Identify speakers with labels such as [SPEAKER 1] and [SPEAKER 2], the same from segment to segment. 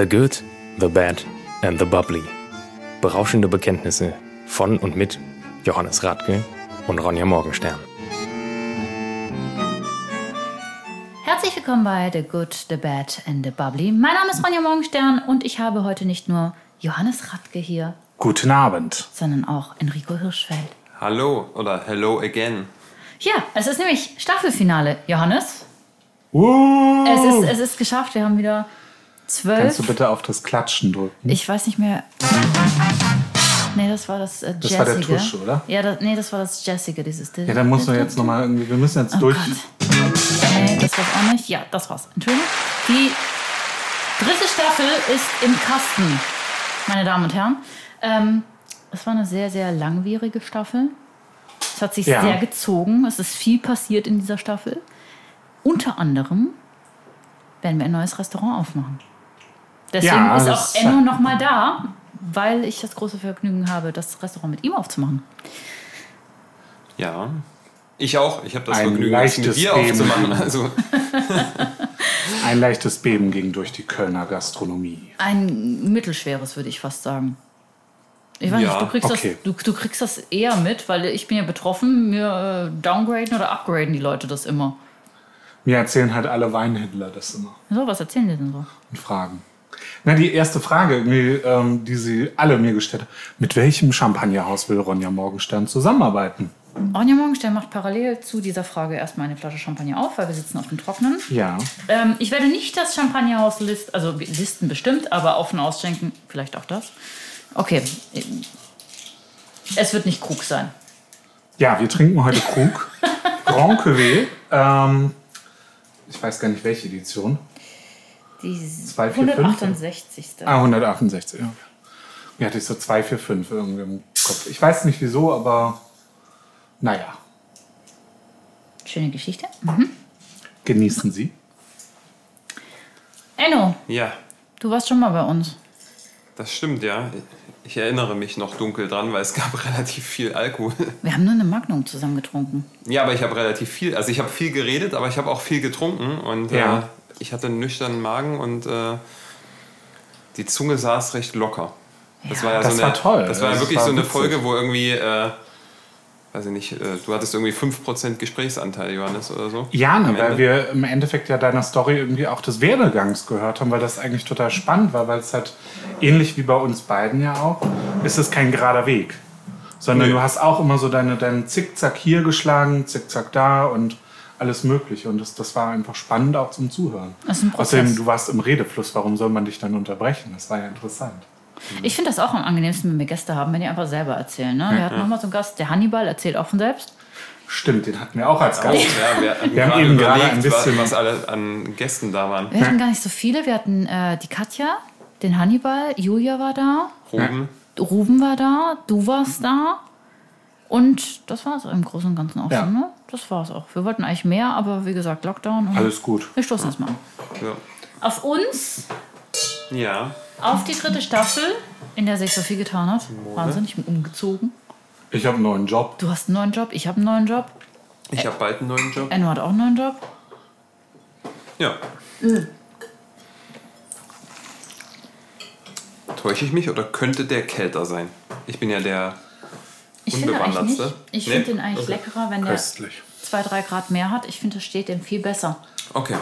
[SPEAKER 1] The Good, The Bad and The Bubbly. Berauschende Bekenntnisse von und mit Johannes Radke und Ronja Morgenstern.
[SPEAKER 2] Herzlich willkommen bei The Good, The Bad and The Bubbly. Mein Name ist Ronja Morgenstern und ich habe heute nicht nur Johannes Radke hier,
[SPEAKER 3] Guten Abend.
[SPEAKER 2] sondern auch Enrico Hirschfeld.
[SPEAKER 4] Hallo oder hello again.
[SPEAKER 2] Ja, es ist nämlich Staffelfinale, Johannes.
[SPEAKER 3] Uh,
[SPEAKER 2] Es ist, es ist geschafft, wir haben wieder zwölf.
[SPEAKER 3] Kannst du bitte auf das Klatschen drücken?
[SPEAKER 2] Ich weiß nicht mehr. Nee, das war das äh,
[SPEAKER 3] Das war der
[SPEAKER 2] Jazzige.
[SPEAKER 3] Tusch, oder?
[SPEAKER 2] Ja, das, nee, das war das Jazzige, dieses.
[SPEAKER 3] ja, dann muss man jetzt nochmal irgendwie, wir müssen jetzt
[SPEAKER 2] Oh
[SPEAKER 3] durch.
[SPEAKER 2] Gott. Nee, das war's auch nicht. Ja, das war's. Entschuldigung. Die dritte Staffel ist im Kasten, meine Damen und Herren. Ähm, es war eine sehr, sehr langwierige Staffel. Es hat sich
[SPEAKER 3] Ja.
[SPEAKER 2] sehr gezogen. Es ist viel passiert in dieser Staffel. Unter anderem werden wir ein neues Restaurant aufmachen. Deswegen
[SPEAKER 3] Ja,
[SPEAKER 2] ist auch Enno nochmal da, weil ich das große Vergnügen habe, das Restaurant mit ihm aufzumachen.
[SPEAKER 4] Ja. Ich auch. Ich habe das
[SPEAKER 3] Ein
[SPEAKER 4] Vergnügen, das mit
[SPEAKER 3] leichtes
[SPEAKER 4] dir
[SPEAKER 3] Beben.
[SPEAKER 4] aufzumachen. Also,
[SPEAKER 3] Ein leichtes Beben ging durch die Kölner Gastronomie.
[SPEAKER 2] Ein mittelschweres, würde ich fast sagen. Ich weiß
[SPEAKER 4] Ja,
[SPEAKER 2] nicht, du kriegst,
[SPEAKER 3] okay.
[SPEAKER 2] das, du, du kriegst das eher mit, weil ich bin ja betroffen. Mir äh, downgraden oder upgraden die Leute das immer.
[SPEAKER 3] Mir erzählen halt alle Weinhändler das immer
[SPEAKER 2] So, was erzählen die denn so?
[SPEAKER 3] und fragen. Na, die erste Frage, ähm, die sie alle mir gestellt haben. Mit welchem Champagnerhaus will Ronja Morgenstern zusammenarbeiten?
[SPEAKER 2] Ronja Morgenstern macht parallel zu dieser Frage erstmal eine Flasche Champagner auf, weil wir sitzen auf dem Trocknen.
[SPEAKER 3] Ja.
[SPEAKER 2] Ähm, ich werde nicht das Champagnerhaus listen, also listen bestimmt, aber offen ausschenken, vielleicht auch das. Okay. Es wird nicht Krug sein.
[SPEAKER 3] Ja, wir trinken heute Krug. Grand Cuvée. Ähm, ich weiß gar nicht, welche Edition.
[SPEAKER 2] Die
[SPEAKER 3] 245?
[SPEAKER 2] 168.
[SPEAKER 3] Ah, 168, ja. Mir hatte ich so 245 irgendwie im Kopf. Ich weiß nicht wieso, aber naja,
[SPEAKER 2] Schöne Geschichte. Mhm.
[SPEAKER 3] genießen Sie.
[SPEAKER 2] Enno,
[SPEAKER 4] ja,
[SPEAKER 2] du warst schon mal bei uns.
[SPEAKER 4] das stimmt, ja. Ich erinnere mich noch dunkel dran, weil es gab relativ viel Alkohol.
[SPEAKER 2] Wir haben nur eine Magnum zusammen getrunken.
[SPEAKER 4] Ja, aber ich habe relativ viel, also ich habe viel geredet, aber ich habe auch viel getrunken und
[SPEAKER 3] Ja.
[SPEAKER 4] äh, ich hatte einen nüchternen Magen und äh, die Zunge saß recht locker. Das
[SPEAKER 2] Ja.
[SPEAKER 4] war ja
[SPEAKER 3] Das
[SPEAKER 4] so
[SPEAKER 3] war
[SPEAKER 4] eine,
[SPEAKER 3] toll.
[SPEAKER 4] Das war ja
[SPEAKER 3] Das
[SPEAKER 4] wirklich
[SPEAKER 3] war
[SPEAKER 4] so eine
[SPEAKER 3] witzig.
[SPEAKER 4] Folge, wo irgendwie, äh, weiß ich nicht, äh, du hattest irgendwie 5% Gesprächsanteil, Johannes, oder so.
[SPEAKER 3] Ja, ne, weil
[SPEAKER 4] Ende.
[SPEAKER 3] wir im Endeffekt ja deiner Story irgendwie auch des Werdegangs gehört haben, weil das eigentlich total spannend war, weil es halt ähnlich wie bei uns beiden ja auch, ist es kein gerader Weg. Sondern
[SPEAKER 4] Nö.
[SPEAKER 3] du hast auch immer so deine, deinen Zickzack hier geschlagen, Zickzack da und alles Mögliche. Und das, das war einfach spannend auch zum Zuhören.
[SPEAKER 2] Das ist ein Prozess.
[SPEAKER 3] Außerdem, du warst im Redefluss, warum soll man dich dann unterbrechen? Das war ja interessant.
[SPEAKER 2] Ich finde das auch am angenehmsten, wenn wir Gäste haben, wenn die einfach selber erzählen. Ne? Wir hatten nochmal so einen Gast, der Hannibal, erzählt auch von selbst.
[SPEAKER 3] Stimmt, den hatten wir auch als Gast.
[SPEAKER 4] ja, wir,
[SPEAKER 3] Wir haben eben gerade ein bisschen-
[SPEAKER 4] was, was alle an Gästen da waren.
[SPEAKER 2] Wir hatten gar nicht so viele. Wir hatten äh, die Katja, den Hannibal, Julia war da,
[SPEAKER 4] Ruben.
[SPEAKER 2] Ruben war da, du warst da. Und das war es im Großen und Ganzen auch
[SPEAKER 3] Ja.
[SPEAKER 2] schon. Ne? Das war es auch. Wir wollten eigentlich mehr, aber wie gesagt, Lockdown. Und
[SPEAKER 3] Alles gut.
[SPEAKER 2] Wir stoßen erstmal an.
[SPEAKER 4] Ja.
[SPEAKER 2] Auf uns,
[SPEAKER 4] ja.
[SPEAKER 2] auf die dritte Staffel, in der sich so viel getan hat. Wahnsinn, ich bin umgezogen.
[SPEAKER 3] Ich habe einen neuen Job.
[SPEAKER 2] Du hast einen neuen Job, ich habe einen neuen Job.
[SPEAKER 4] Ich habe bald einen neuen Job.
[SPEAKER 2] Enno hat auch einen neuen Job.
[SPEAKER 4] Ja. Täusche ich mich oder könnte der kälter sein? Ich bin ja der
[SPEAKER 2] Ich finde eigentlich nicht.
[SPEAKER 4] Unbewandertste.
[SPEAKER 2] Ich
[SPEAKER 4] Nee?
[SPEAKER 2] finde den eigentlich
[SPEAKER 4] Okay.
[SPEAKER 2] leckerer, wenn der
[SPEAKER 3] Köstlich.
[SPEAKER 2] zwei, drei Grad mehr hat. Ich finde, das steht dem viel besser.
[SPEAKER 4] Okay.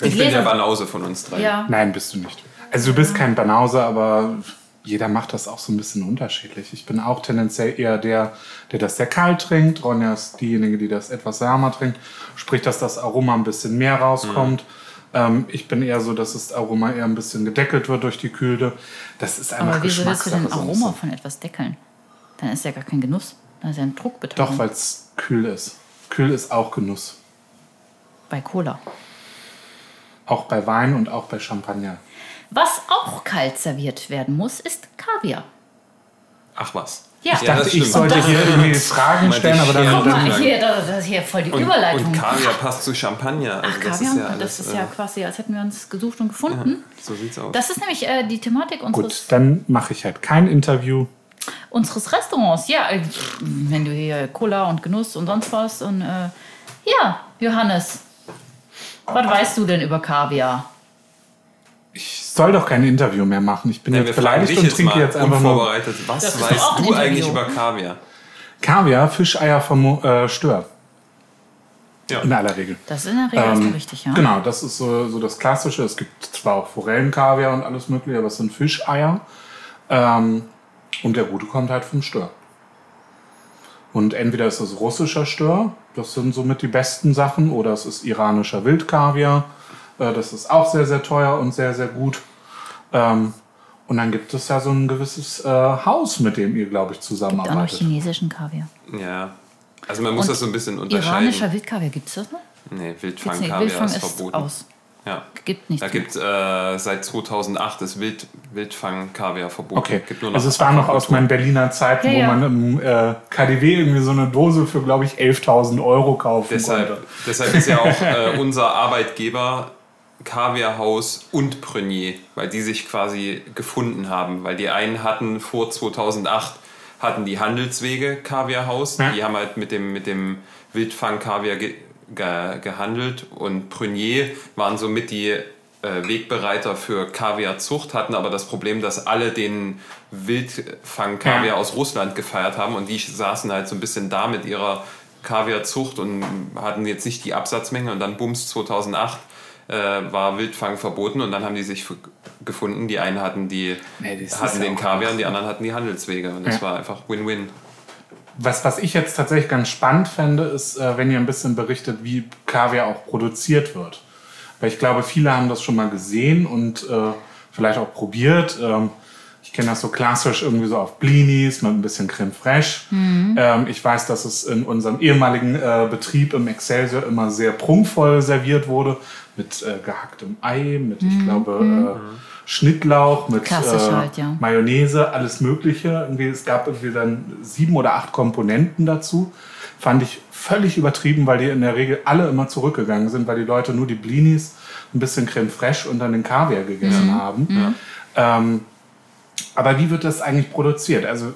[SPEAKER 2] Die
[SPEAKER 4] Ich bin der Banause von uns drei.
[SPEAKER 2] Ja.
[SPEAKER 3] Nein, bist du nicht. Also du bist kein Banause, aber jeder macht das auch so ein bisschen unterschiedlich. Ich bin auch tendenziell eher der, der das sehr kalt trinkt. Ronja ist diejenige, die das etwas wärmer trinkt. Sprich, dass das Aroma ein bisschen mehr rauskommt. Ähm, ich bin eher so, dass das Aroma eher ein bisschen gedeckelt wird durch die Kühle. Das ist einfach
[SPEAKER 2] Aber wieso willst du den
[SPEAKER 3] Geschmackssache so ein
[SPEAKER 2] Aroma von etwas deckeln? Dann ist ja gar kein Genuss. Dann ist ja ein Druckbeton.
[SPEAKER 3] Doch, weil es kühl ist. Kühl ist auch Genuss.
[SPEAKER 2] Bei Cola.
[SPEAKER 3] Auch bei Wein und auch bei Champagner.
[SPEAKER 2] Was auch kalt serviert werden muss, ist Kaviar.
[SPEAKER 4] Ach was.
[SPEAKER 2] Ja.
[SPEAKER 4] ja
[SPEAKER 2] Ich
[SPEAKER 3] dachte,
[SPEAKER 4] das
[SPEAKER 3] ich sollte hier irgendwie Fragen stellen, aber dann,
[SPEAKER 4] ja.
[SPEAKER 2] Guck mal, hier, das das ist hier voll die
[SPEAKER 4] Und,
[SPEAKER 2] Überleitung.
[SPEAKER 4] und Kaviar passt zu Champagner. Also
[SPEAKER 2] Ach,
[SPEAKER 4] das
[SPEAKER 2] Kaviar,
[SPEAKER 4] ist ja alles,
[SPEAKER 2] das ist
[SPEAKER 4] äh,
[SPEAKER 2] ja quasi, als hätten wir uns gesucht und gefunden.
[SPEAKER 4] So sieht's aus.
[SPEAKER 2] Das ist nämlich äh, die Thematik
[SPEAKER 3] gut,
[SPEAKER 2] unseres,
[SPEAKER 3] dann mache ich halt kein Interview.
[SPEAKER 2] Unseres Restaurants. Ja, äh, wenn du hier Cola und Genuss und sonst was. Und äh, ja, Johannes, was weißt du denn über Kaviar?
[SPEAKER 3] Ich soll doch kein Interview mehr machen. Ich bin
[SPEAKER 4] Nee,
[SPEAKER 3] jetzt beleidigt und
[SPEAKER 4] jetzt
[SPEAKER 3] trinke
[SPEAKER 4] mal
[SPEAKER 3] jetzt einfach nur
[SPEAKER 4] unvorbereitet. Was weißt du eigentlich über Kaviar?
[SPEAKER 3] Kaviar, Fischeier vom äh, Stör.
[SPEAKER 4] Ja.
[SPEAKER 3] In aller Regel.
[SPEAKER 2] Das ist in der Regel erstmal richtig, ja.
[SPEAKER 3] Genau, das ist so, so das Klassische. Es gibt zwar auch Forellenkaviar und alles mögliche, aber es sind Fischeier. Ähm, und der Gute kommt halt vom Stör. Und entweder ist es russischer Stör, das sind somit die besten Sachen, oder es ist iranischer Wildkaviar. Äh, das ist auch sehr, sehr teuer und sehr, sehr gut. Ähm, und dann gibt es ja so ein gewisses äh, Haus, mit dem ihr, glaube ich,
[SPEAKER 2] Gibt auch noch
[SPEAKER 3] zusammenarbeitet.
[SPEAKER 2] chinesischen Kaviar.
[SPEAKER 4] Ja. Also man muss
[SPEAKER 2] Und
[SPEAKER 4] das so ein bisschen unterscheiden.
[SPEAKER 2] Iranischer Wildkaviar, gibt es das noch?
[SPEAKER 4] Nee,
[SPEAKER 2] nicht. Wildfang
[SPEAKER 4] ist
[SPEAKER 2] ist
[SPEAKER 4] verboten.
[SPEAKER 2] aus.
[SPEAKER 4] Ja.
[SPEAKER 2] Gibt nichts
[SPEAKER 4] Da gibt äh, seit 2008 ist Wild, Wildfang-Kaviar verboten.
[SPEAKER 3] Okay,
[SPEAKER 4] Gibt nur
[SPEAKER 3] also es war noch aus meinen Berliner Zeiten,
[SPEAKER 2] Ja,
[SPEAKER 3] wo
[SPEAKER 2] ja.
[SPEAKER 3] man im äh, KDW irgendwie so eine Dose für, glaube ich, 11.000 Euro kaufen
[SPEAKER 4] Deshalb,
[SPEAKER 3] konnte.
[SPEAKER 4] deshalb ist ja auch äh, unser Arbeitgeber Kaviarhaus und Prenier, weil die sich quasi gefunden haben. Weil die einen hatten vor 2008 hatten die Handelswege Kaviarhaus,
[SPEAKER 3] Ja.
[SPEAKER 4] die haben halt mit dem, mit dem Wildfang-Kaviar ge, ge, gehandelt und Prenier waren somit die äh, Wegbereiter für Kaviarzucht, hatten aber das Problem, dass alle den Wildfang-Kaviar
[SPEAKER 3] Ja.
[SPEAKER 4] aus Russland gefeiert haben und die saßen halt so ein bisschen da mit ihrer Kaviarzucht und hatten jetzt nicht die Absatzmenge und dann bums 2008 äh, war Wildfang verboten und dann haben die sich gefunden. Die einen hatten die
[SPEAKER 3] Nee,
[SPEAKER 4] hatten den Kaviar und die anderen hatten die Handelswege und das
[SPEAKER 3] Ja.
[SPEAKER 4] war einfach Win-Win.
[SPEAKER 3] Was, was ich jetzt tatsächlich ganz spannend fände, ist, äh, wenn ihr ein bisschen berichtet, wie Kaviar auch produziert wird. Weil ich glaube, viele haben das schon mal gesehen und äh, vielleicht auch probiert. Ähm, ich kenne das so klassisch irgendwie so auf Blinis mit ein bisschen Creme fraiche. Ähm, ich weiß, dass es in unserem ehemaligen äh, Betrieb im Excelsior immer sehr prunkvoll serviert wurde. Mit äh, gehacktem Ei, mit, ich glaube, äh, Schnittlauch, mit äh,
[SPEAKER 2] halt, ja.
[SPEAKER 3] Mayonnaise, alles Mögliche. Irgendwie, es gab irgendwie dann sieben oder acht Komponenten dazu. Fand ich völlig übertrieben, weil die in der Regel alle immer zurückgegangen sind, weil die Leute nur die Blinis, ein bisschen Creme fraiche und dann den Kaviar gegessen haben. Ähm, aber wie wird das eigentlich produziert? Also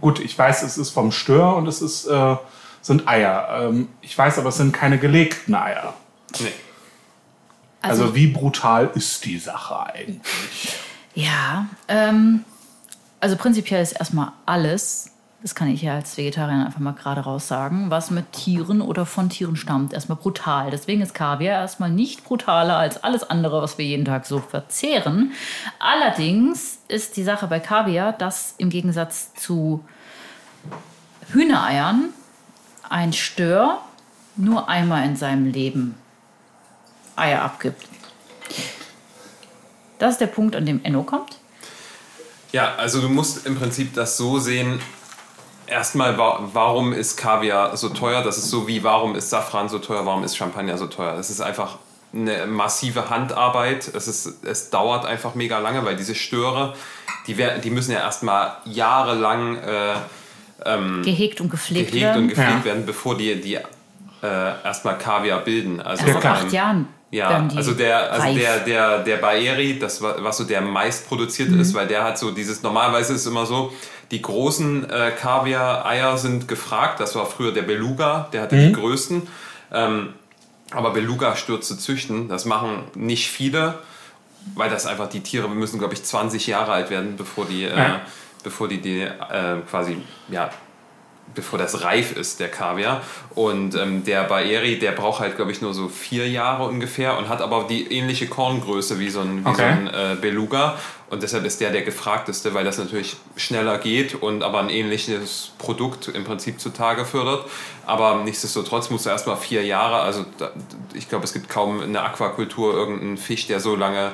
[SPEAKER 3] gut, ich weiß, es ist vom Stör und es ist, äh, sind Eier. Ähm, ich weiß aber, es sind keine gelegten Eier.
[SPEAKER 4] Nee.
[SPEAKER 2] Also,
[SPEAKER 3] Also wie brutal ist die Sache eigentlich?
[SPEAKER 2] ja, ähm, also prinzipiell ist erstmal alles, das kann ich ja als Vegetarier einfach mal gerade raus sagen, was mit Tieren oder von Tieren stammt, erstmal brutal. Deswegen ist Kaviar erstmal nicht brutaler als alles andere, was wir jeden Tag so verzehren. Allerdings ist die Sache bei Kaviar, dass im Gegensatz zu Hühnereiern ein Stör nur einmal in seinem Leben Eier abgibt. Das ist der Punkt, an dem Enno kommt.
[SPEAKER 4] Ja, also du musst im Prinzip das so sehen. Erstmal, wa- warum ist Kaviar so teuer? Das ist so wie, warum ist Safran so teuer? Warum ist Champagner so teuer? Das ist einfach eine massive Handarbeit. Es, ist, es dauert einfach mega lange, weil diese Störe, die, die müssen ja erstmal jahrelang äh,
[SPEAKER 2] Gehegt und gepflegt
[SPEAKER 4] gehegt
[SPEAKER 2] werden.
[SPEAKER 4] und gepflegt
[SPEAKER 3] Ja.
[SPEAKER 4] werden, bevor die, die äh, erstmal Kaviar bilden. Also,
[SPEAKER 2] nach
[SPEAKER 3] klar.
[SPEAKER 2] acht Jahren
[SPEAKER 4] ja, also der, also
[SPEAKER 2] reif.
[SPEAKER 4] der, der, der Baeri, das war, was so der meist produzierte
[SPEAKER 2] Mhm.
[SPEAKER 4] ist, weil der hat so dieses, normalerweise ist es immer so, die großen äh, Kaviar-Eier sind gefragt, das war früher der Beluga, der hatte
[SPEAKER 2] Mhm.
[SPEAKER 4] die größten. Ähm, aber Beluga-Stürze züchten, das machen nicht viele, weil das einfach, die Tiere müssen, glaube ich, 20 Jahre alt werden, bevor die, äh,
[SPEAKER 3] Ja.
[SPEAKER 4] bevor die, die äh, quasi, ja, bevor das reif ist, der Kaviar. Und ähm, der Baeri, der braucht halt, glaube ich, nur so vier Jahre ungefähr und hat aber die ähnliche Korngröße wie so ein, wie so
[SPEAKER 3] Okay.
[SPEAKER 4] ein äh, Beluga. Und deshalb ist der der gefragteste, weil das natürlich schneller geht und aber ein ähnliches Produkt im Prinzip zutage fördert. Aber nichtsdestotrotz musst du erstmal vier Jahre, also da, ich glaube, es gibt kaum in der Aquakultur irgendeinen Fisch, der so lange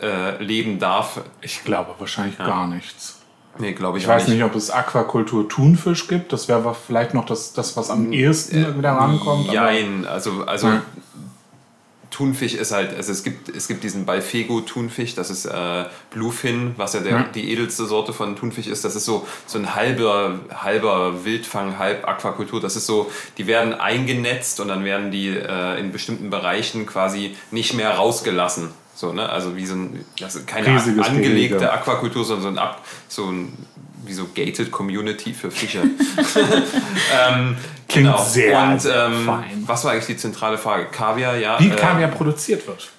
[SPEAKER 4] äh, leben darf.
[SPEAKER 3] Ich glaube wahrscheinlich gar nichts.
[SPEAKER 4] Nee, glaube ich,
[SPEAKER 3] Ich weiß nicht, ob es Aquakultur Thunfisch gibt. Das wäre vielleicht noch das, das was am ehesten wieder rankommt.
[SPEAKER 4] Jein, also, also
[SPEAKER 3] Ja.
[SPEAKER 4] Thunfisch ist halt, also es gibt, es gibt diesen Balfego-Thunfisch, das ist äh, Bluefin, was ja, der,
[SPEAKER 3] Ja.
[SPEAKER 4] die edelste Sorte von Thunfisch ist. Das ist so, so ein halber, halber Wildfang, halb Aquakultur. Das ist so, die werden eingenetzt und dann werden die äh, in bestimmten Bereichen quasi nicht mehr rausgelassen. So, ne? Also wie so ein, ist keine
[SPEAKER 3] Riesiges
[SPEAKER 4] angelegte
[SPEAKER 3] Gehege.
[SPEAKER 4] Aquakultur, sondern so ein, Ab, so ein wie so gated Community für Fische. ähm,
[SPEAKER 3] Klingt sehr,
[SPEAKER 4] Und
[SPEAKER 3] sehr
[SPEAKER 4] ähm,
[SPEAKER 3] fein.
[SPEAKER 4] was war eigentlich die zentrale Frage? Kaviar, ja.
[SPEAKER 3] Wie
[SPEAKER 4] äh,
[SPEAKER 3] Kaviar produziert wird.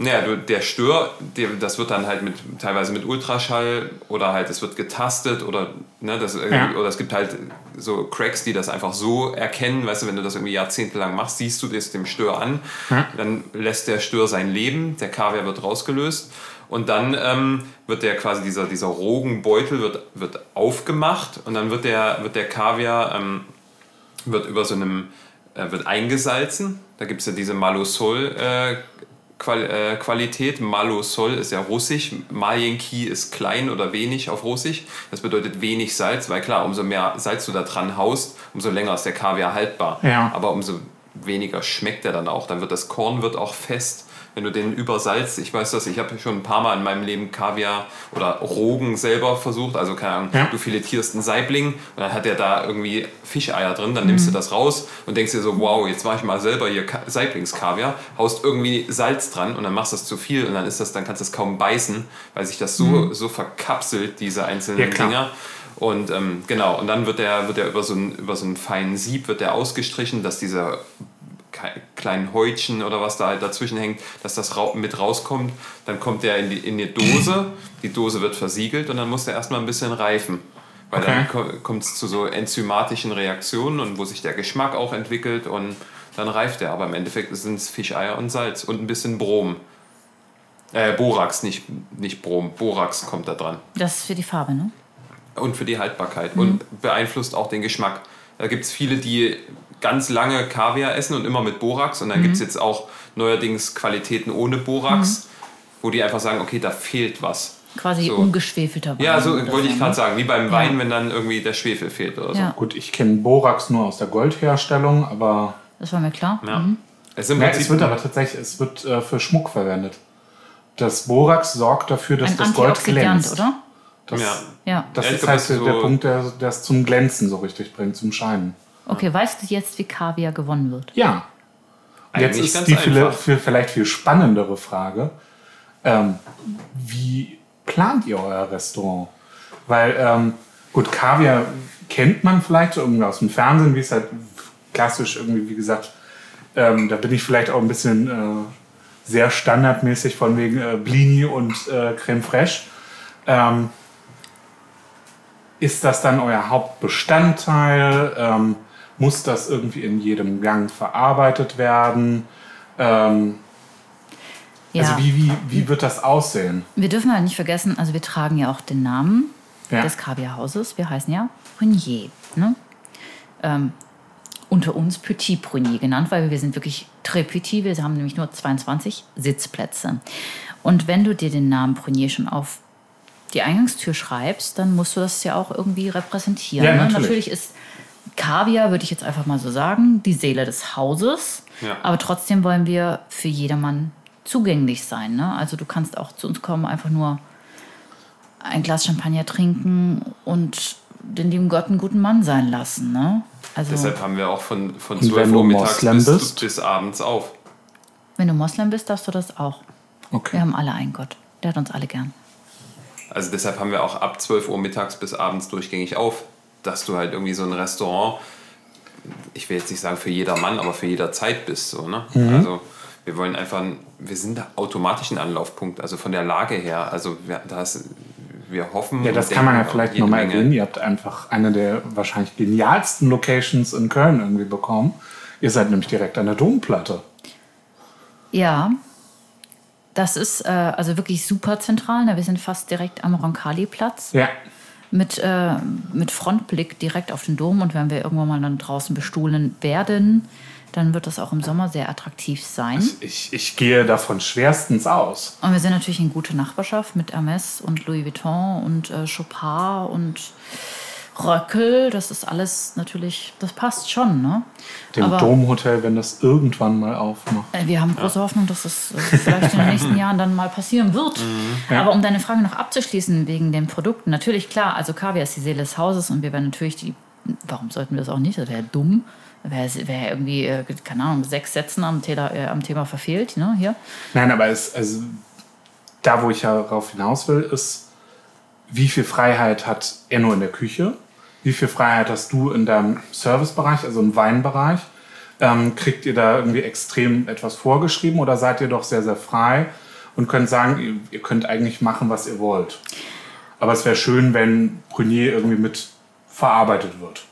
[SPEAKER 4] Naja, du, der Stör, der, das wird dann halt mit teilweise mit Ultraschall oder halt es wird getastet oder ne, das,
[SPEAKER 3] Ja.
[SPEAKER 4] oder es gibt halt so Cracks, die das einfach so erkennen, weißt du, wenn du das irgendwie jahrzehntelang machst, siehst du das dem Stör an, dann lässt der Stör sein Leben, der Kaviar wird rausgelöst und dann ähm, wird der quasi dieser, dieser Rogenbeutel wird, wird aufgemacht und dann wird der, wird der Kaviar ähm, wird über so einem äh, wird eingesalzen. Da gibt es ja diese Malosol äh, Qual äh, Qualität. Malosol ist ja russisch, Maljenki ist klein oder wenig auf russisch. Das bedeutet wenig Salz, weil klar, umso mehr Salz du da dran haust, umso länger ist der Kaviar haltbar.
[SPEAKER 3] Ja.
[SPEAKER 4] Aber umso weniger schmeckt er dann auch. Dann wird das Korn wird auch fest. Wenn du den übersalzt, ich weiß das, ich habe schon ein paar Mal in meinem Leben Kaviar oder Rogen selber versucht. Also keine Ahnung,
[SPEAKER 3] Ja.
[SPEAKER 4] du filetierst einen Saibling und dann hat der da irgendwie Fischeier drin, dann nimmst du das raus und denkst dir so, wow, jetzt mache ich mal selber hier Ka- Saiblingskaviar, haust irgendwie Salz dran und dann machst du das zu viel und dann ist das, dann kannst du es kaum beißen, weil sich das so, so verkapselt, diese einzelnen
[SPEAKER 3] Ja.
[SPEAKER 4] Dinger. Und ähm, genau, und dann wird der, wird der über so einen, über so einen feinen Sieb wird der ausgestrichen, dass diese ke- kleinen Häutchen oder was da halt dazwischen hängt, dass das mit rauskommt. Dann kommt der in die, in die Dose, die Dose wird versiegelt und dann muss der erstmal ein bisschen reifen. Weil
[SPEAKER 3] Okay.
[SPEAKER 4] dann kommt es zu so enzymatischen Reaktionen und wo sich der Geschmack auch entwickelt und dann reift er. Aber im Endeffekt sind es Fischeier und Salz und ein bisschen Brom. Äh, Borax, nicht, nicht Brom. Borax kommt da dran.
[SPEAKER 2] Das ist für die Farbe, ne?
[SPEAKER 4] Und für die Haltbarkeit. Und beeinflusst auch den Geschmack. Da gibt es viele, die ganz lange Kaviar essen und immer mit Borax. Und dann gibt es jetzt auch neuerdings Qualitäten ohne Borax, wo die einfach sagen, okay, da fehlt was.
[SPEAKER 2] Quasi
[SPEAKER 4] So.
[SPEAKER 2] ungeschwefelter Wein.
[SPEAKER 4] Ja, so wollte ich
[SPEAKER 2] ne?
[SPEAKER 4] gerade sagen. Wie beim Wein, wenn dann irgendwie der Schwefel fehlt oder so.
[SPEAKER 2] Ja,
[SPEAKER 3] Gut, ich kenne Borax nur aus der Goldherstellung, aber
[SPEAKER 2] das war mir klar.
[SPEAKER 4] Ja.
[SPEAKER 2] Mhm.
[SPEAKER 4] Es
[SPEAKER 3] ja, es wird aber tatsächlich, es wird äh, für Schmuck verwendet. Das Borax sorgt dafür, dass
[SPEAKER 2] Ein
[SPEAKER 3] das Gold glänzt.
[SPEAKER 2] oder?
[SPEAKER 3] Das,
[SPEAKER 4] Ja.
[SPEAKER 2] Ja.
[SPEAKER 3] das
[SPEAKER 4] Ja,
[SPEAKER 3] ist halt
[SPEAKER 4] das ist
[SPEAKER 3] der
[SPEAKER 4] so-
[SPEAKER 3] Punkt, der der es zum Glänzen so richtig bringt, zum Scheinen.
[SPEAKER 2] Okay, weißt du jetzt, wie Kaviar gewonnen wird?
[SPEAKER 3] Ja. Jetzt
[SPEAKER 4] Eigentlich
[SPEAKER 3] ist
[SPEAKER 4] ganz
[SPEAKER 3] die viel, vielleicht viel spannendere Frage. Ähm, wie plant ihr euer Restaurant? Weil, ähm, gut, Kaviar kennt man vielleicht so irgendwie aus dem Fernsehen, wie es halt klassisch irgendwie, wie gesagt, ähm, da bin ich vielleicht auch ein bisschen äh, sehr standardmäßig von wegen äh, Blini und äh, Creme Fraiche. Ähm, ist das dann euer Hauptbestandteil? Muss das irgendwie in jedem Gang verarbeitet werden? Ähm,
[SPEAKER 2] Ja.
[SPEAKER 3] Also wie, wie, wie wird das aussehen?
[SPEAKER 2] Wir dürfen halt nicht vergessen, also wir tragen ja auch den Namen
[SPEAKER 3] Ja.
[SPEAKER 2] des Kaviarhauses. Wir heißen ja Prunier. Ne? Ähm, unter uns Petit Prunier genannt, weil wir sind wirklich très petit. Wir haben nämlich nur 22 Sitzplätze. Und wenn du dir den Namen Prunier schon auf die Eingangstür schreibst, dann musst du das ja auch irgendwie repräsentieren.
[SPEAKER 3] Ja,
[SPEAKER 2] ne?
[SPEAKER 3] natürlich.
[SPEAKER 2] natürlich ist Kaviar, würde ich jetzt einfach mal so sagen, die Seele des Hauses.
[SPEAKER 4] Ja.
[SPEAKER 2] Aber trotzdem wollen wir für jedermann zugänglich sein. Ne? Also du kannst auch zu uns kommen, einfach nur ein Glas Champagner trinken und den lieben Gott einen guten Mann sein lassen. Ne? Also
[SPEAKER 4] Deshalb haben wir auch von, von
[SPEAKER 3] Und
[SPEAKER 4] 12
[SPEAKER 3] wenn du
[SPEAKER 4] Uhr mittags
[SPEAKER 3] Moslem
[SPEAKER 4] bis,
[SPEAKER 3] bist?
[SPEAKER 4] bis abends auf.
[SPEAKER 2] wenn du Moslem bist, darfst du das auch. Wir
[SPEAKER 3] Okay.
[SPEAKER 2] haben alle einen Gott. Der hat uns alle gern.
[SPEAKER 4] Also deshalb haben wir auch ab 12 Uhr mittags bis abends durchgängig auf, dass du halt irgendwie so ein Restaurant, ich will jetzt nicht sagen für jeder Mann, aber für jeder Zeit bist. So, ne?
[SPEAKER 3] Mhm.
[SPEAKER 4] Also wir wollen einfach, wir sind da automatisch ein Anlaufpunkt, also von der Lage her. Also wir, das, wir hoffen.
[SPEAKER 3] Ja, das kann man ja vielleicht nochmal erwähnen. Ihr habt einfach eine der wahrscheinlich genialsten Locations in Köln irgendwie bekommen. Ihr seid nämlich direkt an der Domplatte.
[SPEAKER 2] Ja, das ist äh, also wirklich super zentral. Ne? Wir sind fast direkt am Roncalli-Platz
[SPEAKER 3] Ja.
[SPEAKER 2] Mit, äh, mit Frontblick direkt auf den Dom. Und wenn wir irgendwann mal dann draußen bestohlen werden, dann wird das auch im Sommer sehr attraktiv sein.
[SPEAKER 3] Ich, ich gehe davon schwerstens aus.
[SPEAKER 2] Und wir sind natürlich in gute Nachbarschaft mit Hermes und Louis Vuitton und äh, Chopin und Röckel. Das ist alles natürlich, das passt schon. Ne?
[SPEAKER 3] Dem
[SPEAKER 2] Aber-
[SPEAKER 3] Domhotel, wenn das irgendwann mal aufmacht.
[SPEAKER 2] Äh, Wir haben große Hoffnung, dass es äh, vielleicht in den nächsten Jahren dann mal passieren wird.
[SPEAKER 3] Ja.
[SPEAKER 2] Aber um deine Frage noch abzuschließen wegen den Produkten, natürlich klar, also Kaviar ist die Seele des Hauses und wir werden natürlich die, warum sollten wir das auch nicht, das wäre dumm, wäre wär irgendwie, äh, keine Ahnung, sechs Sätzen am, Thema- äh, am Thema verfehlt, ne, hier.
[SPEAKER 3] Nein, aber es, also, da, wo ich ja darauf hinaus will, ist, wie viel Freiheit hat er nur in der Küche? Wie viel Freiheit hast du in deinem Servicebereich, also im Weinbereich? Ähm, kriegt ihr da irgendwie extrem etwas vorgeschrieben oder seid ihr doch sehr, sehr frei und könnt sagen, ihr, ihr könnt eigentlich machen, was ihr wollt. Aber es wäre schön, wenn Prunier irgendwie mit verarbeitet wird.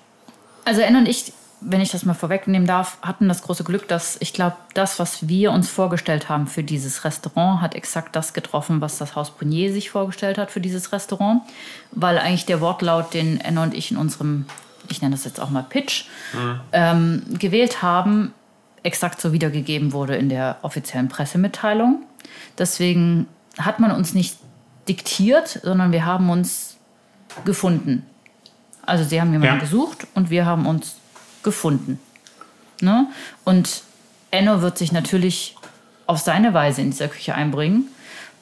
[SPEAKER 2] Also Anne und ich, wenn ich das mal vorwegnehmen darf, hatten das große Glück, dass ich glaube, das, was wir uns vorgestellt haben für dieses Restaurant, hat exakt das getroffen, was das Haus Prunier sich vorgestellt hat für dieses Restaurant. Weil eigentlich der Wortlaut, den Anne und ich in unserem, ich nenne das jetzt auch mal Pitch, ähm, gewählt haben, exakt so wiedergegeben wurde in der offiziellen Pressemitteilung. Deswegen hat man uns nicht diktiert, sondern wir haben uns gefunden. Also sie haben jemanden
[SPEAKER 3] Ja.
[SPEAKER 2] gesucht und wir haben uns gefunden. Ne? Und Enno wird sich natürlich auf seine Weise in dieser Küche einbringen,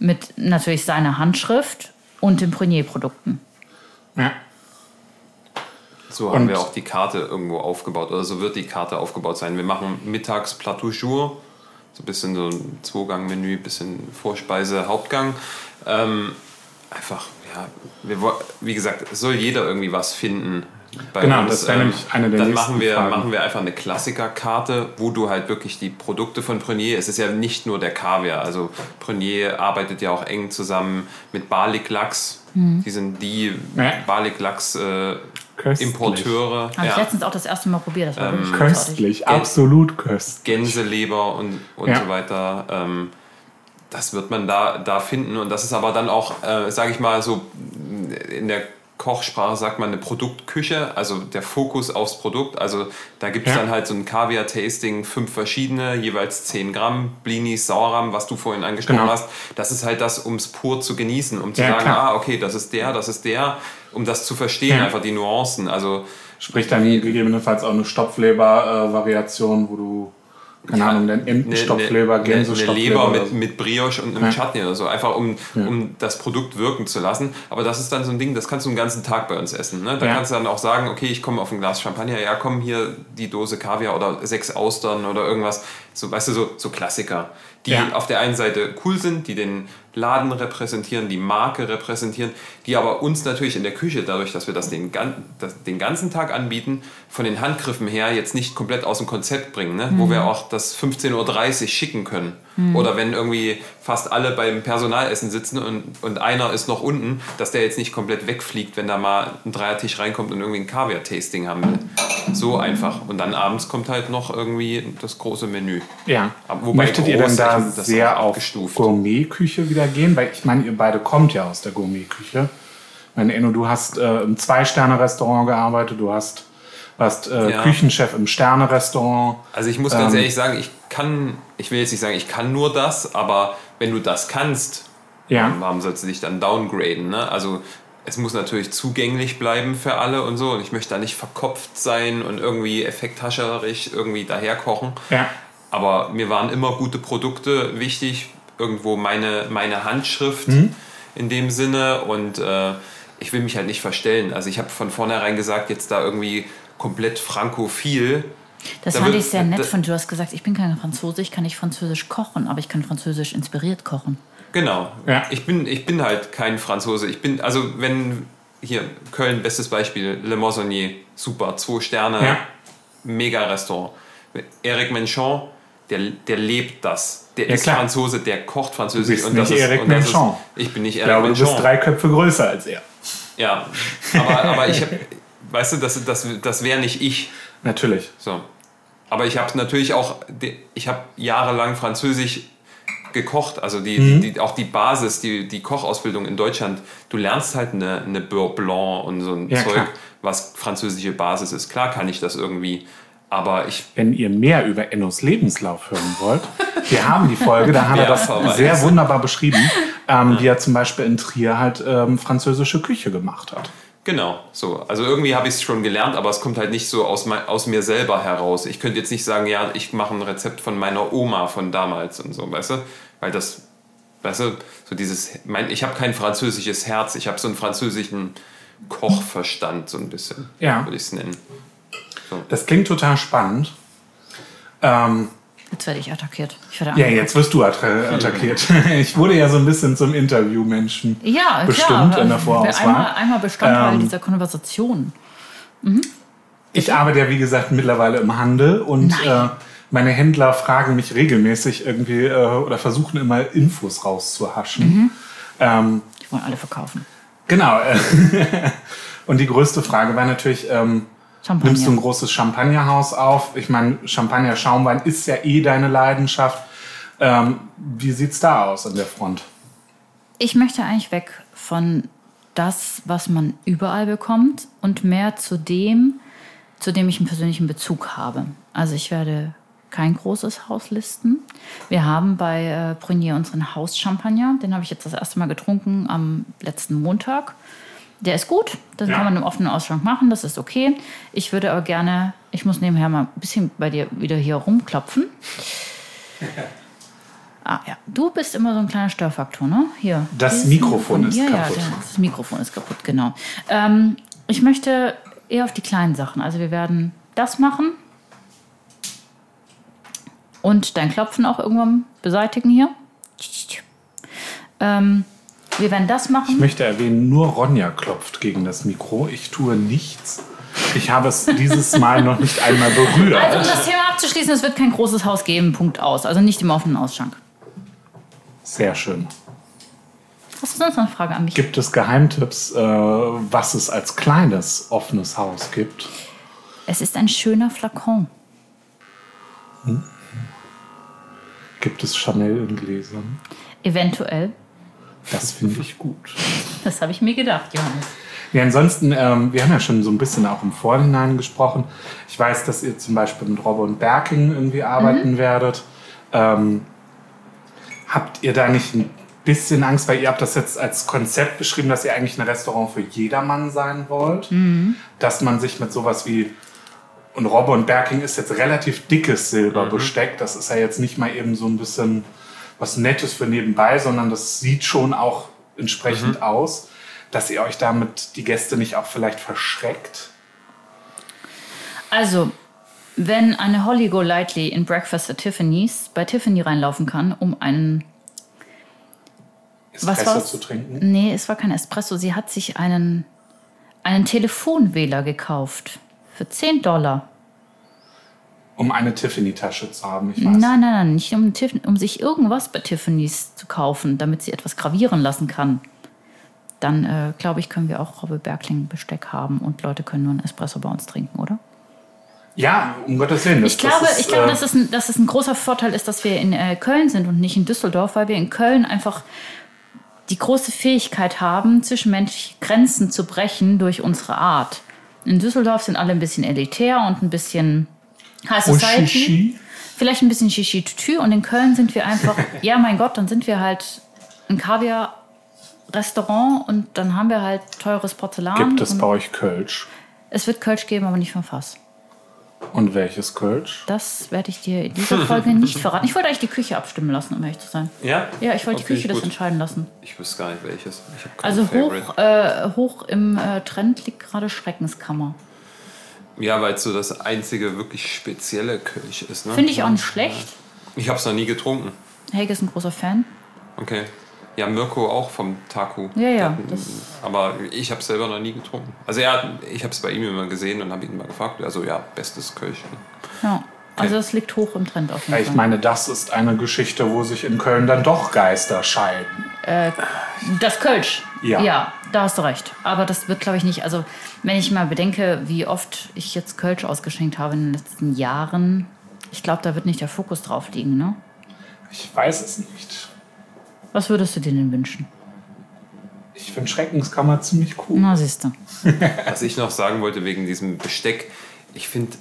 [SPEAKER 2] mit natürlich seiner Handschrift und den Prunier-Produkten.
[SPEAKER 3] Ja.
[SPEAKER 4] So haben
[SPEAKER 3] Und-
[SPEAKER 4] wir auch die Karte irgendwo aufgebaut oder so wird die Karte aufgebaut sein. Wir machen mittags Plateau Jour, so ein bisschen so ein Zweigang-Menü, bisschen Vorspeise, Hauptgang. Ähm, einfach, ja, wir, wie gesagt, es soll jeder irgendwie was finden. Bei
[SPEAKER 3] Genau, das wäre nämlich eine der
[SPEAKER 4] Dann
[SPEAKER 3] nächsten
[SPEAKER 4] machen wir,
[SPEAKER 3] Fragen.
[SPEAKER 4] machen wir einfach eine Klassikerkarte, wo du halt wirklich die Produkte von Prunier, es ist ja nicht nur der Kaviar, also Prunier arbeitet ja auch eng zusammen mit Barlik Lachs. Die sind die
[SPEAKER 3] Ja.
[SPEAKER 4] Barlik Lachs äh,
[SPEAKER 3] Köstlich.
[SPEAKER 4] Importeure.
[SPEAKER 2] Habe ich
[SPEAKER 4] Ja.
[SPEAKER 2] letztens auch das erste Mal probiert. Das war wirklich großartig.
[SPEAKER 3] Köstlich, absolut köstlich.
[SPEAKER 4] Gänseleber und, und
[SPEAKER 3] Ja.
[SPEAKER 4] so weiter. Ähm, das wird man da, da finden. Und das ist aber dann auch, äh, sage ich mal, so in der Kochsprache sagt man eine Produktküche, also der Fokus aufs Produkt. Also da gibt es
[SPEAKER 3] Ja.
[SPEAKER 4] dann halt so ein Kaviar-Tasting, fünf verschiedene, jeweils 10 Gramm, Blinis, Sauerrahm, was du vorhin angesprochen
[SPEAKER 3] Genau.
[SPEAKER 4] hast. Das ist halt das, um es pur zu genießen, um zu
[SPEAKER 3] Ja,
[SPEAKER 4] sagen,
[SPEAKER 3] klar.
[SPEAKER 4] ah, okay, das ist der, das ist der, um das zu verstehen,
[SPEAKER 3] Ja.
[SPEAKER 4] einfach die Nuancen. Also
[SPEAKER 3] Sprich dann gegebenenfalls auch eine Stopfleber-Variation, wo du, keine Ahnung, dann Entenstopfleber,
[SPEAKER 4] eine, eine
[SPEAKER 3] Gänsestopfleber.
[SPEAKER 4] Leber mit,
[SPEAKER 3] so.
[SPEAKER 4] mit Brioche und einem
[SPEAKER 3] Ja.
[SPEAKER 4] Chutney oder so, einfach um, um das Produkt wirken zu lassen. Aber das ist dann so ein Ding, das kannst du den ganzen Tag bei uns essen. Ne? Da
[SPEAKER 3] Ja.
[SPEAKER 4] kannst du dann auch sagen, okay, ich komme auf ein Glas Champagner, ja komm, hier die Dose Kaviar oder sechs Austern oder irgendwas. So, weißt du, so, so Klassiker, die
[SPEAKER 3] Ja.
[SPEAKER 4] auf der einen Seite cool sind, die den Laden repräsentieren, die Marke repräsentieren, die aber uns natürlich in der Küche, dadurch, dass wir das den, den ganzen Tag anbieten, von den Handgriffen her jetzt nicht komplett aus dem Konzept bringen, ne? wo wir auch das 15.30 Uhr schicken können. Oder wenn irgendwie fast alle beim Personalessen sitzen und, und einer ist noch unten, dass der jetzt nicht komplett wegfliegt, wenn da mal ein Dreiertisch reinkommt und irgendwie ein Kaviar-Tasting haben will. So einfach. Und dann abends kommt halt noch irgendwie das große Menü.
[SPEAKER 3] Ja.
[SPEAKER 4] Wobei
[SPEAKER 3] Möchtet ihr denn da sehr
[SPEAKER 4] auch
[SPEAKER 3] auf. Gourmetküche wieder gehen? Weil ich meine, ihr beide kommt ja aus der Gourmetküche. Ich meine, Enno, du hast äh, im Zwei-Sterne-Restaurant gearbeitet, du hast, warst äh,
[SPEAKER 4] Ja.
[SPEAKER 3] Küchenchef im Sterne-Restaurant.
[SPEAKER 4] Also ich muss ganz
[SPEAKER 3] Ähm,
[SPEAKER 4] ehrlich sagen, ich kann, ich will jetzt nicht sagen, ich kann nur das, aber wenn du das kannst,
[SPEAKER 3] Ja.
[SPEAKER 4] warum sollst du dich dann downgraden? Ne? Also es muss natürlich zugänglich bleiben für alle und so. Und ich möchte da nicht verkopft sein und irgendwie effekthascherisch irgendwie daherkochen.
[SPEAKER 3] Ja.
[SPEAKER 4] Aber mir waren immer gute Produkte wichtig, irgendwo meine, meine Handschrift
[SPEAKER 3] Mhm.
[SPEAKER 4] in dem Sinne und äh, ich will mich halt nicht verstellen. Also ich habe von vornherein gesagt, jetzt da irgendwie komplett frankophil.
[SPEAKER 2] Das
[SPEAKER 4] Da
[SPEAKER 2] fand ich sehr nett von dir. Du hast gesagt, ich bin kein Franzose, ich kann nicht französisch kochen, aber ich kann französisch inspiriert kochen.
[SPEAKER 4] Genau.
[SPEAKER 3] Ja.
[SPEAKER 4] Ich, bin, ich bin halt kein Franzose. Ich bin, also wenn hier Köln, bestes Beispiel, Le Moissonnier, super, zwei Sterne,
[SPEAKER 3] Ja.
[SPEAKER 4] mega Restaurant. Eric Menchon, der, der lebt das. Der
[SPEAKER 3] Ja,
[SPEAKER 4] ist
[SPEAKER 3] klar.
[SPEAKER 4] Franzose, der kocht Französisch.
[SPEAKER 3] Du bist
[SPEAKER 4] und das
[SPEAKER 3] nicht
[SPEAKER 4] ist,
[SPEAKER 3] Eric
[SPEAKER 4] das
[SPEAKER 3] Menchon.
[SPEAKER 4] Ist, ich bin nicht
[SPEAKER 3] Ich
[SPEAKER 4] Eric
[SPEAKER 3] glaube, du
[SPEAKER 4] Menchon.
[SPEAKER 3] bist drei Köpfe größer als er.
[SPEAKER 4] Ja, aber, aber ich hab, weißt du, das, das, das wäre nicht ich.
[SPEAKER 3] Natürlich.
[SPEAKER 4] So. Aber ich habe natürlich auch, ich habe jahrelang Französisch gekocht, also die,
[SPEAKER 3] Mhm.
[SPEAKER 4] die, die, auch die Basis, die, die Kochausbildung in Deutschland, du lernst halt eine, eine Beurre Blanc und so ein
[SPEAKER 3] Ja,
[SPEAKER 4] Zeug,
[SPEAKER 3] klar.
[SPEAKER 4] was französische Basis ist. Klar kann ich das irgendwie, aber ich
[SPEAKER 3] Wenn ihr mehr über Ennos Lebenslauf hören wollt, wir haben die Folge, da hat er das sehr wunderbar beschrieben, ähm, wie er zum Beispiel in Trier halt ähm, französische Küche gemacht hat.
[SPEAKER 4] Genau, so. Also irgendwie habe ich es schon gelernt, aber es kommt halt nicht so aus, aus mir selber heraus. Ich könnte jetzt nicht sagen, ja, ich mache ein Rezept von meiner Oma von damals und so, weißt du? Weil das, weißt du, so dieses, mein, ich habe kein französisches Herz, ich habe so einen französischen Kochverstand, so ein bisschen,
[SPEAKER 3] Ja.
[SPEAKER 4] würde ich es nennen.
[SPEAKER 3] Das klingt total spannend. Ähm,
[SPEAKER 2] Jetzt werde ich attackiert. Ich werde
[SPEAKER 3] ja, jetzt wirst du atta- attackiert. Ich wurde ja so ein bisschen zum Interviewmenschen.
[SPEAKER 2] Ja,
[SPEAKER 3] bestimmt
[SPEAKER 2] klar.
[SPEAKER 3] in der Vorauswahl.
[SPEAKER 2] Einmal, einmal Bestandteil
[SPEAKER 3] Ähm,
[SPEAKER 2] dieser Konversation.
[SPEAKER 3] Ich arbeite ja, wie gesagt, mittlerweile im Handel und äh, meine Händler fragen mich regelmäßig irgendwie äh, oder versuchen immer Infos rauszuhaschen. Ähm,
[SPEAKER 2] Die wollen alle verkaufen.
[SPEAKER 3] genau. Und die größte Frage war natürlich, ähm. Nimmst du ein großes Champagnerhaus auf? Ich meine, Champagner Schaumwein ist ja eh deine Leidenschaft. Ähm, wie sieht's da aus an der Front?
[SPEAKER 2] Ich möchte eigentlich weg von das, was man überall bekommt und mehr zu dem, zu dem ich einen persönlichen Bezug habe. Also ich werde kein großes Haus listen. Wir haben bei äh, Prunier unseren Hauschampagner. Den habe ich jetzt das erste Mal getrunken am letzten Montag. Der ist gut, das
[SPEAKER 3] Ja.
[SPEAKER 2] kann man im offenen Ausschank machen, das ist okay. Ich würde aber gerne, ich muss nebenher mal ein bisschen bei dir wieder hier rumklopfen. Ah ja, du bist immer so ein kleiner Störfaktor, ne? Hier.
[SPEAKER 3] Das Mikrofon ist
[SPEAKER 2] ja,
[SPEAKER 3] kaputt.
[SPEAKER 2] Ja, das Mikrofon ist kaputt, genau. Ähm, ich möchte eher auf die kleinen Sachen. Also wir werden das machen und dein Klopfen auch irgendwann beseitigen hier. Ähm, wir werden das
[SPEAKER 3] Ich
[SPEAKER 2] machen.
[SPEAKER 3] möchte erwähnen, nur Ronja klopft gegen das Mikro. Ich tue nichts. Ich habe es dieses Mal noch nicht einmal
[SPEAKER 2] Also um
[SPEAKER 3] berührt.
[SPEAKER 2] das Thema abzuschließen, es wird kein großes Haus geben, Punkt aus. Also nicht im offenen Ausschank.
[SPEAKER 3] Sehr schön.
[SPEAKER 2] Hast du sonst noch eine Frage an mich?
[SPEAKER 3] Gibt es Geheimtipps, äh, was es als kleines offenes Haus gibt?
[SPEAKER 2] Es ist ein schöner Flakon.
[SPEAKER 3] Gibt es Chanel in Gläsern?
[SPEAKER 2] Eventuell.
[SPEAKER 3] Das finde ich gut.
[SPEAKER 2] Das habe ich mir gedacht, Johannes.
[SPEAKER 3] Ja, ansonsten, ähm, wir haben ja schon so ein bisschen auch im Vorhinein gesprochen. Ich weiß, dass ihr zum Beispiel mit Robbe und Berking irgendwie arbeiten werdet. Ähm, habt ihr da nicht ein bisschen Angst, weil ihr habt das jetzt als Konzept beschrieben, dass ihr eigentlich ein Restaurant für jedermann sein wollt? Dass man sich mit sowas wie und Robbe und Berking ist jetzt relativ dickes Silberbesteck. Das ist ja jetzt nicht mal eben so ein bisschen was Nettes für nebenbei, sondern das sieht schon auch entsprechend aus, dass ihr euch damit die Gäste nicht auch vielleicht verschreckt.
[SPEAKER 2] Also, wenn eine Holly Golightly in Breakfast at Tiffany's bei Tiffany reinlaufen kann, um einen. Was
[SPEAKER 3] Espresso zu trinken.
[SPEAKER 2] Nee, es war kein Espresso. Sie hat sich einen, einen Telefonwähler gekauft. Für 10 Dollar.
[SPEAKER 3] Um eine Tiffany-Tasche zu haben, ich weiß.
[SPEAKER 2] Nein, nein, nein, nicht um, Tiff um sich irgendwas bei Tiffany's zu kaufen, damit sie etwas gravieren lassen kann. Dann, äh, glaube ich, können wir auch Robbe Bergling Besteck haben und Leute können nur einen Espresso bei uns trinken, oder?
[SPEAKER 3] Ja, um Gottes Willen. das-
[SPEAKER 2] Ich glaube,
[SPEAKER 3] das ist,
[SPEAKER 2] ich glaube
[SPEAKER 3] äh,
[SPEAKER 2] dass, es ein, dass es ein großer Vorteil ist, dass wir in äh, Köln sind und nicht in Düsseldorf, weil wir in Köln einfach die große Fähigkeit haben, zwischenmenschliche Grenzen zu brechen durch unsere Art. In Düsseldorf sind alle ein bisschen elitär und ein bisschen High Society.
[SPEAKER 3] Shishi?
[SPEAKER 2] Vielleicht ein bisschen Shishi Tutu und in Köln sind wir einfach, ja mein Gott, dann sind wir halt ein Kaviar-Restaurant und dann haben wir halt teures Porzellan.
[SPEAKER 3] Gibt es bei euch Kölsch?
[SPEAKER 2] es wird Kölsch geben, aber nicht vom Fass.
[SPEAKER 3] Und welches Kölsch?
[SPEAKER 2] Das werde ich dir in dieser Folge nicht verraten. Ich wollte eigentlich die Küche abstimmen lassen, um ehrlich zu sein.
[SPEAKER 4] Ja?
[SPEAKER 2] Ja, ich wollte die
[SPEAKER 4] Okay,
[SPEAKER 2] Küche das entscheiden lassen.
[SPEAKER 4] Ich wüsste gar nicht welches. Ich habe kein
[SPEAKER 2] Also hoch, äh, hoch im äh, Trend liegt gerade Schreckenskammer.
[SPEAKER 4] Ja, weil es so das einzige wirklich spezielle Kölsch ist. Ne?
[SPEAKER 2] Finde ich auch nicht schlecht.
[SPEAKER 4] Ich habe es noch nie getrunken.
[SPEAKER 2] Helge ist ein großer Fan.
[SPEAKER 4] Okay. Ja, Mirko auch vom Taku.
[SPEAKER 2] Ja, ja,
[SPEAKER 4] hat-
[SPEAKER 2] das-
[SPEAKER 4] aber ich habe es selber noch nie getrunken. Also ja, ich habe es bei ihm immer gesehen und habe ihn mal gefragt. Also ja, bestes Kölsch.
[SPEAKER 2] Ja. Also es liegt hoch im Trend auf jeden
[SPEAKER 3] Ja, ich
[SPEAKER 2] Fall.
[SPEAKER 3] meine, das ist eine Geschichte, wo sich in Köln dann doch Geister scheiden.
[SPEAKER 2] Das Kölsch.
[SPEAKER 3] Ja.
[SPEAKER 2] Ja, da hast du recht. Aber das wird, glaube ich, nicht. Also, wenn ich mal bedenke, wie oft ich jetzt Kölsch ausgeschenkt habe in den letzten Jahren, ich glaube, da wird nicht der Fokus drauf liegen, ne?
[SPEAKER 3] Ich weiß es nicht.
[SPEAKER 2] Was würdest du dir denn wünschen?
[SPEAKER 3] Ich finde Schreckenskammer ziemlich cool.
[SPEAKER 2] Na, siehst du.
[SPEAKER 4] Was ich noch sagen wollte wegen diesem Besteck, ich finde,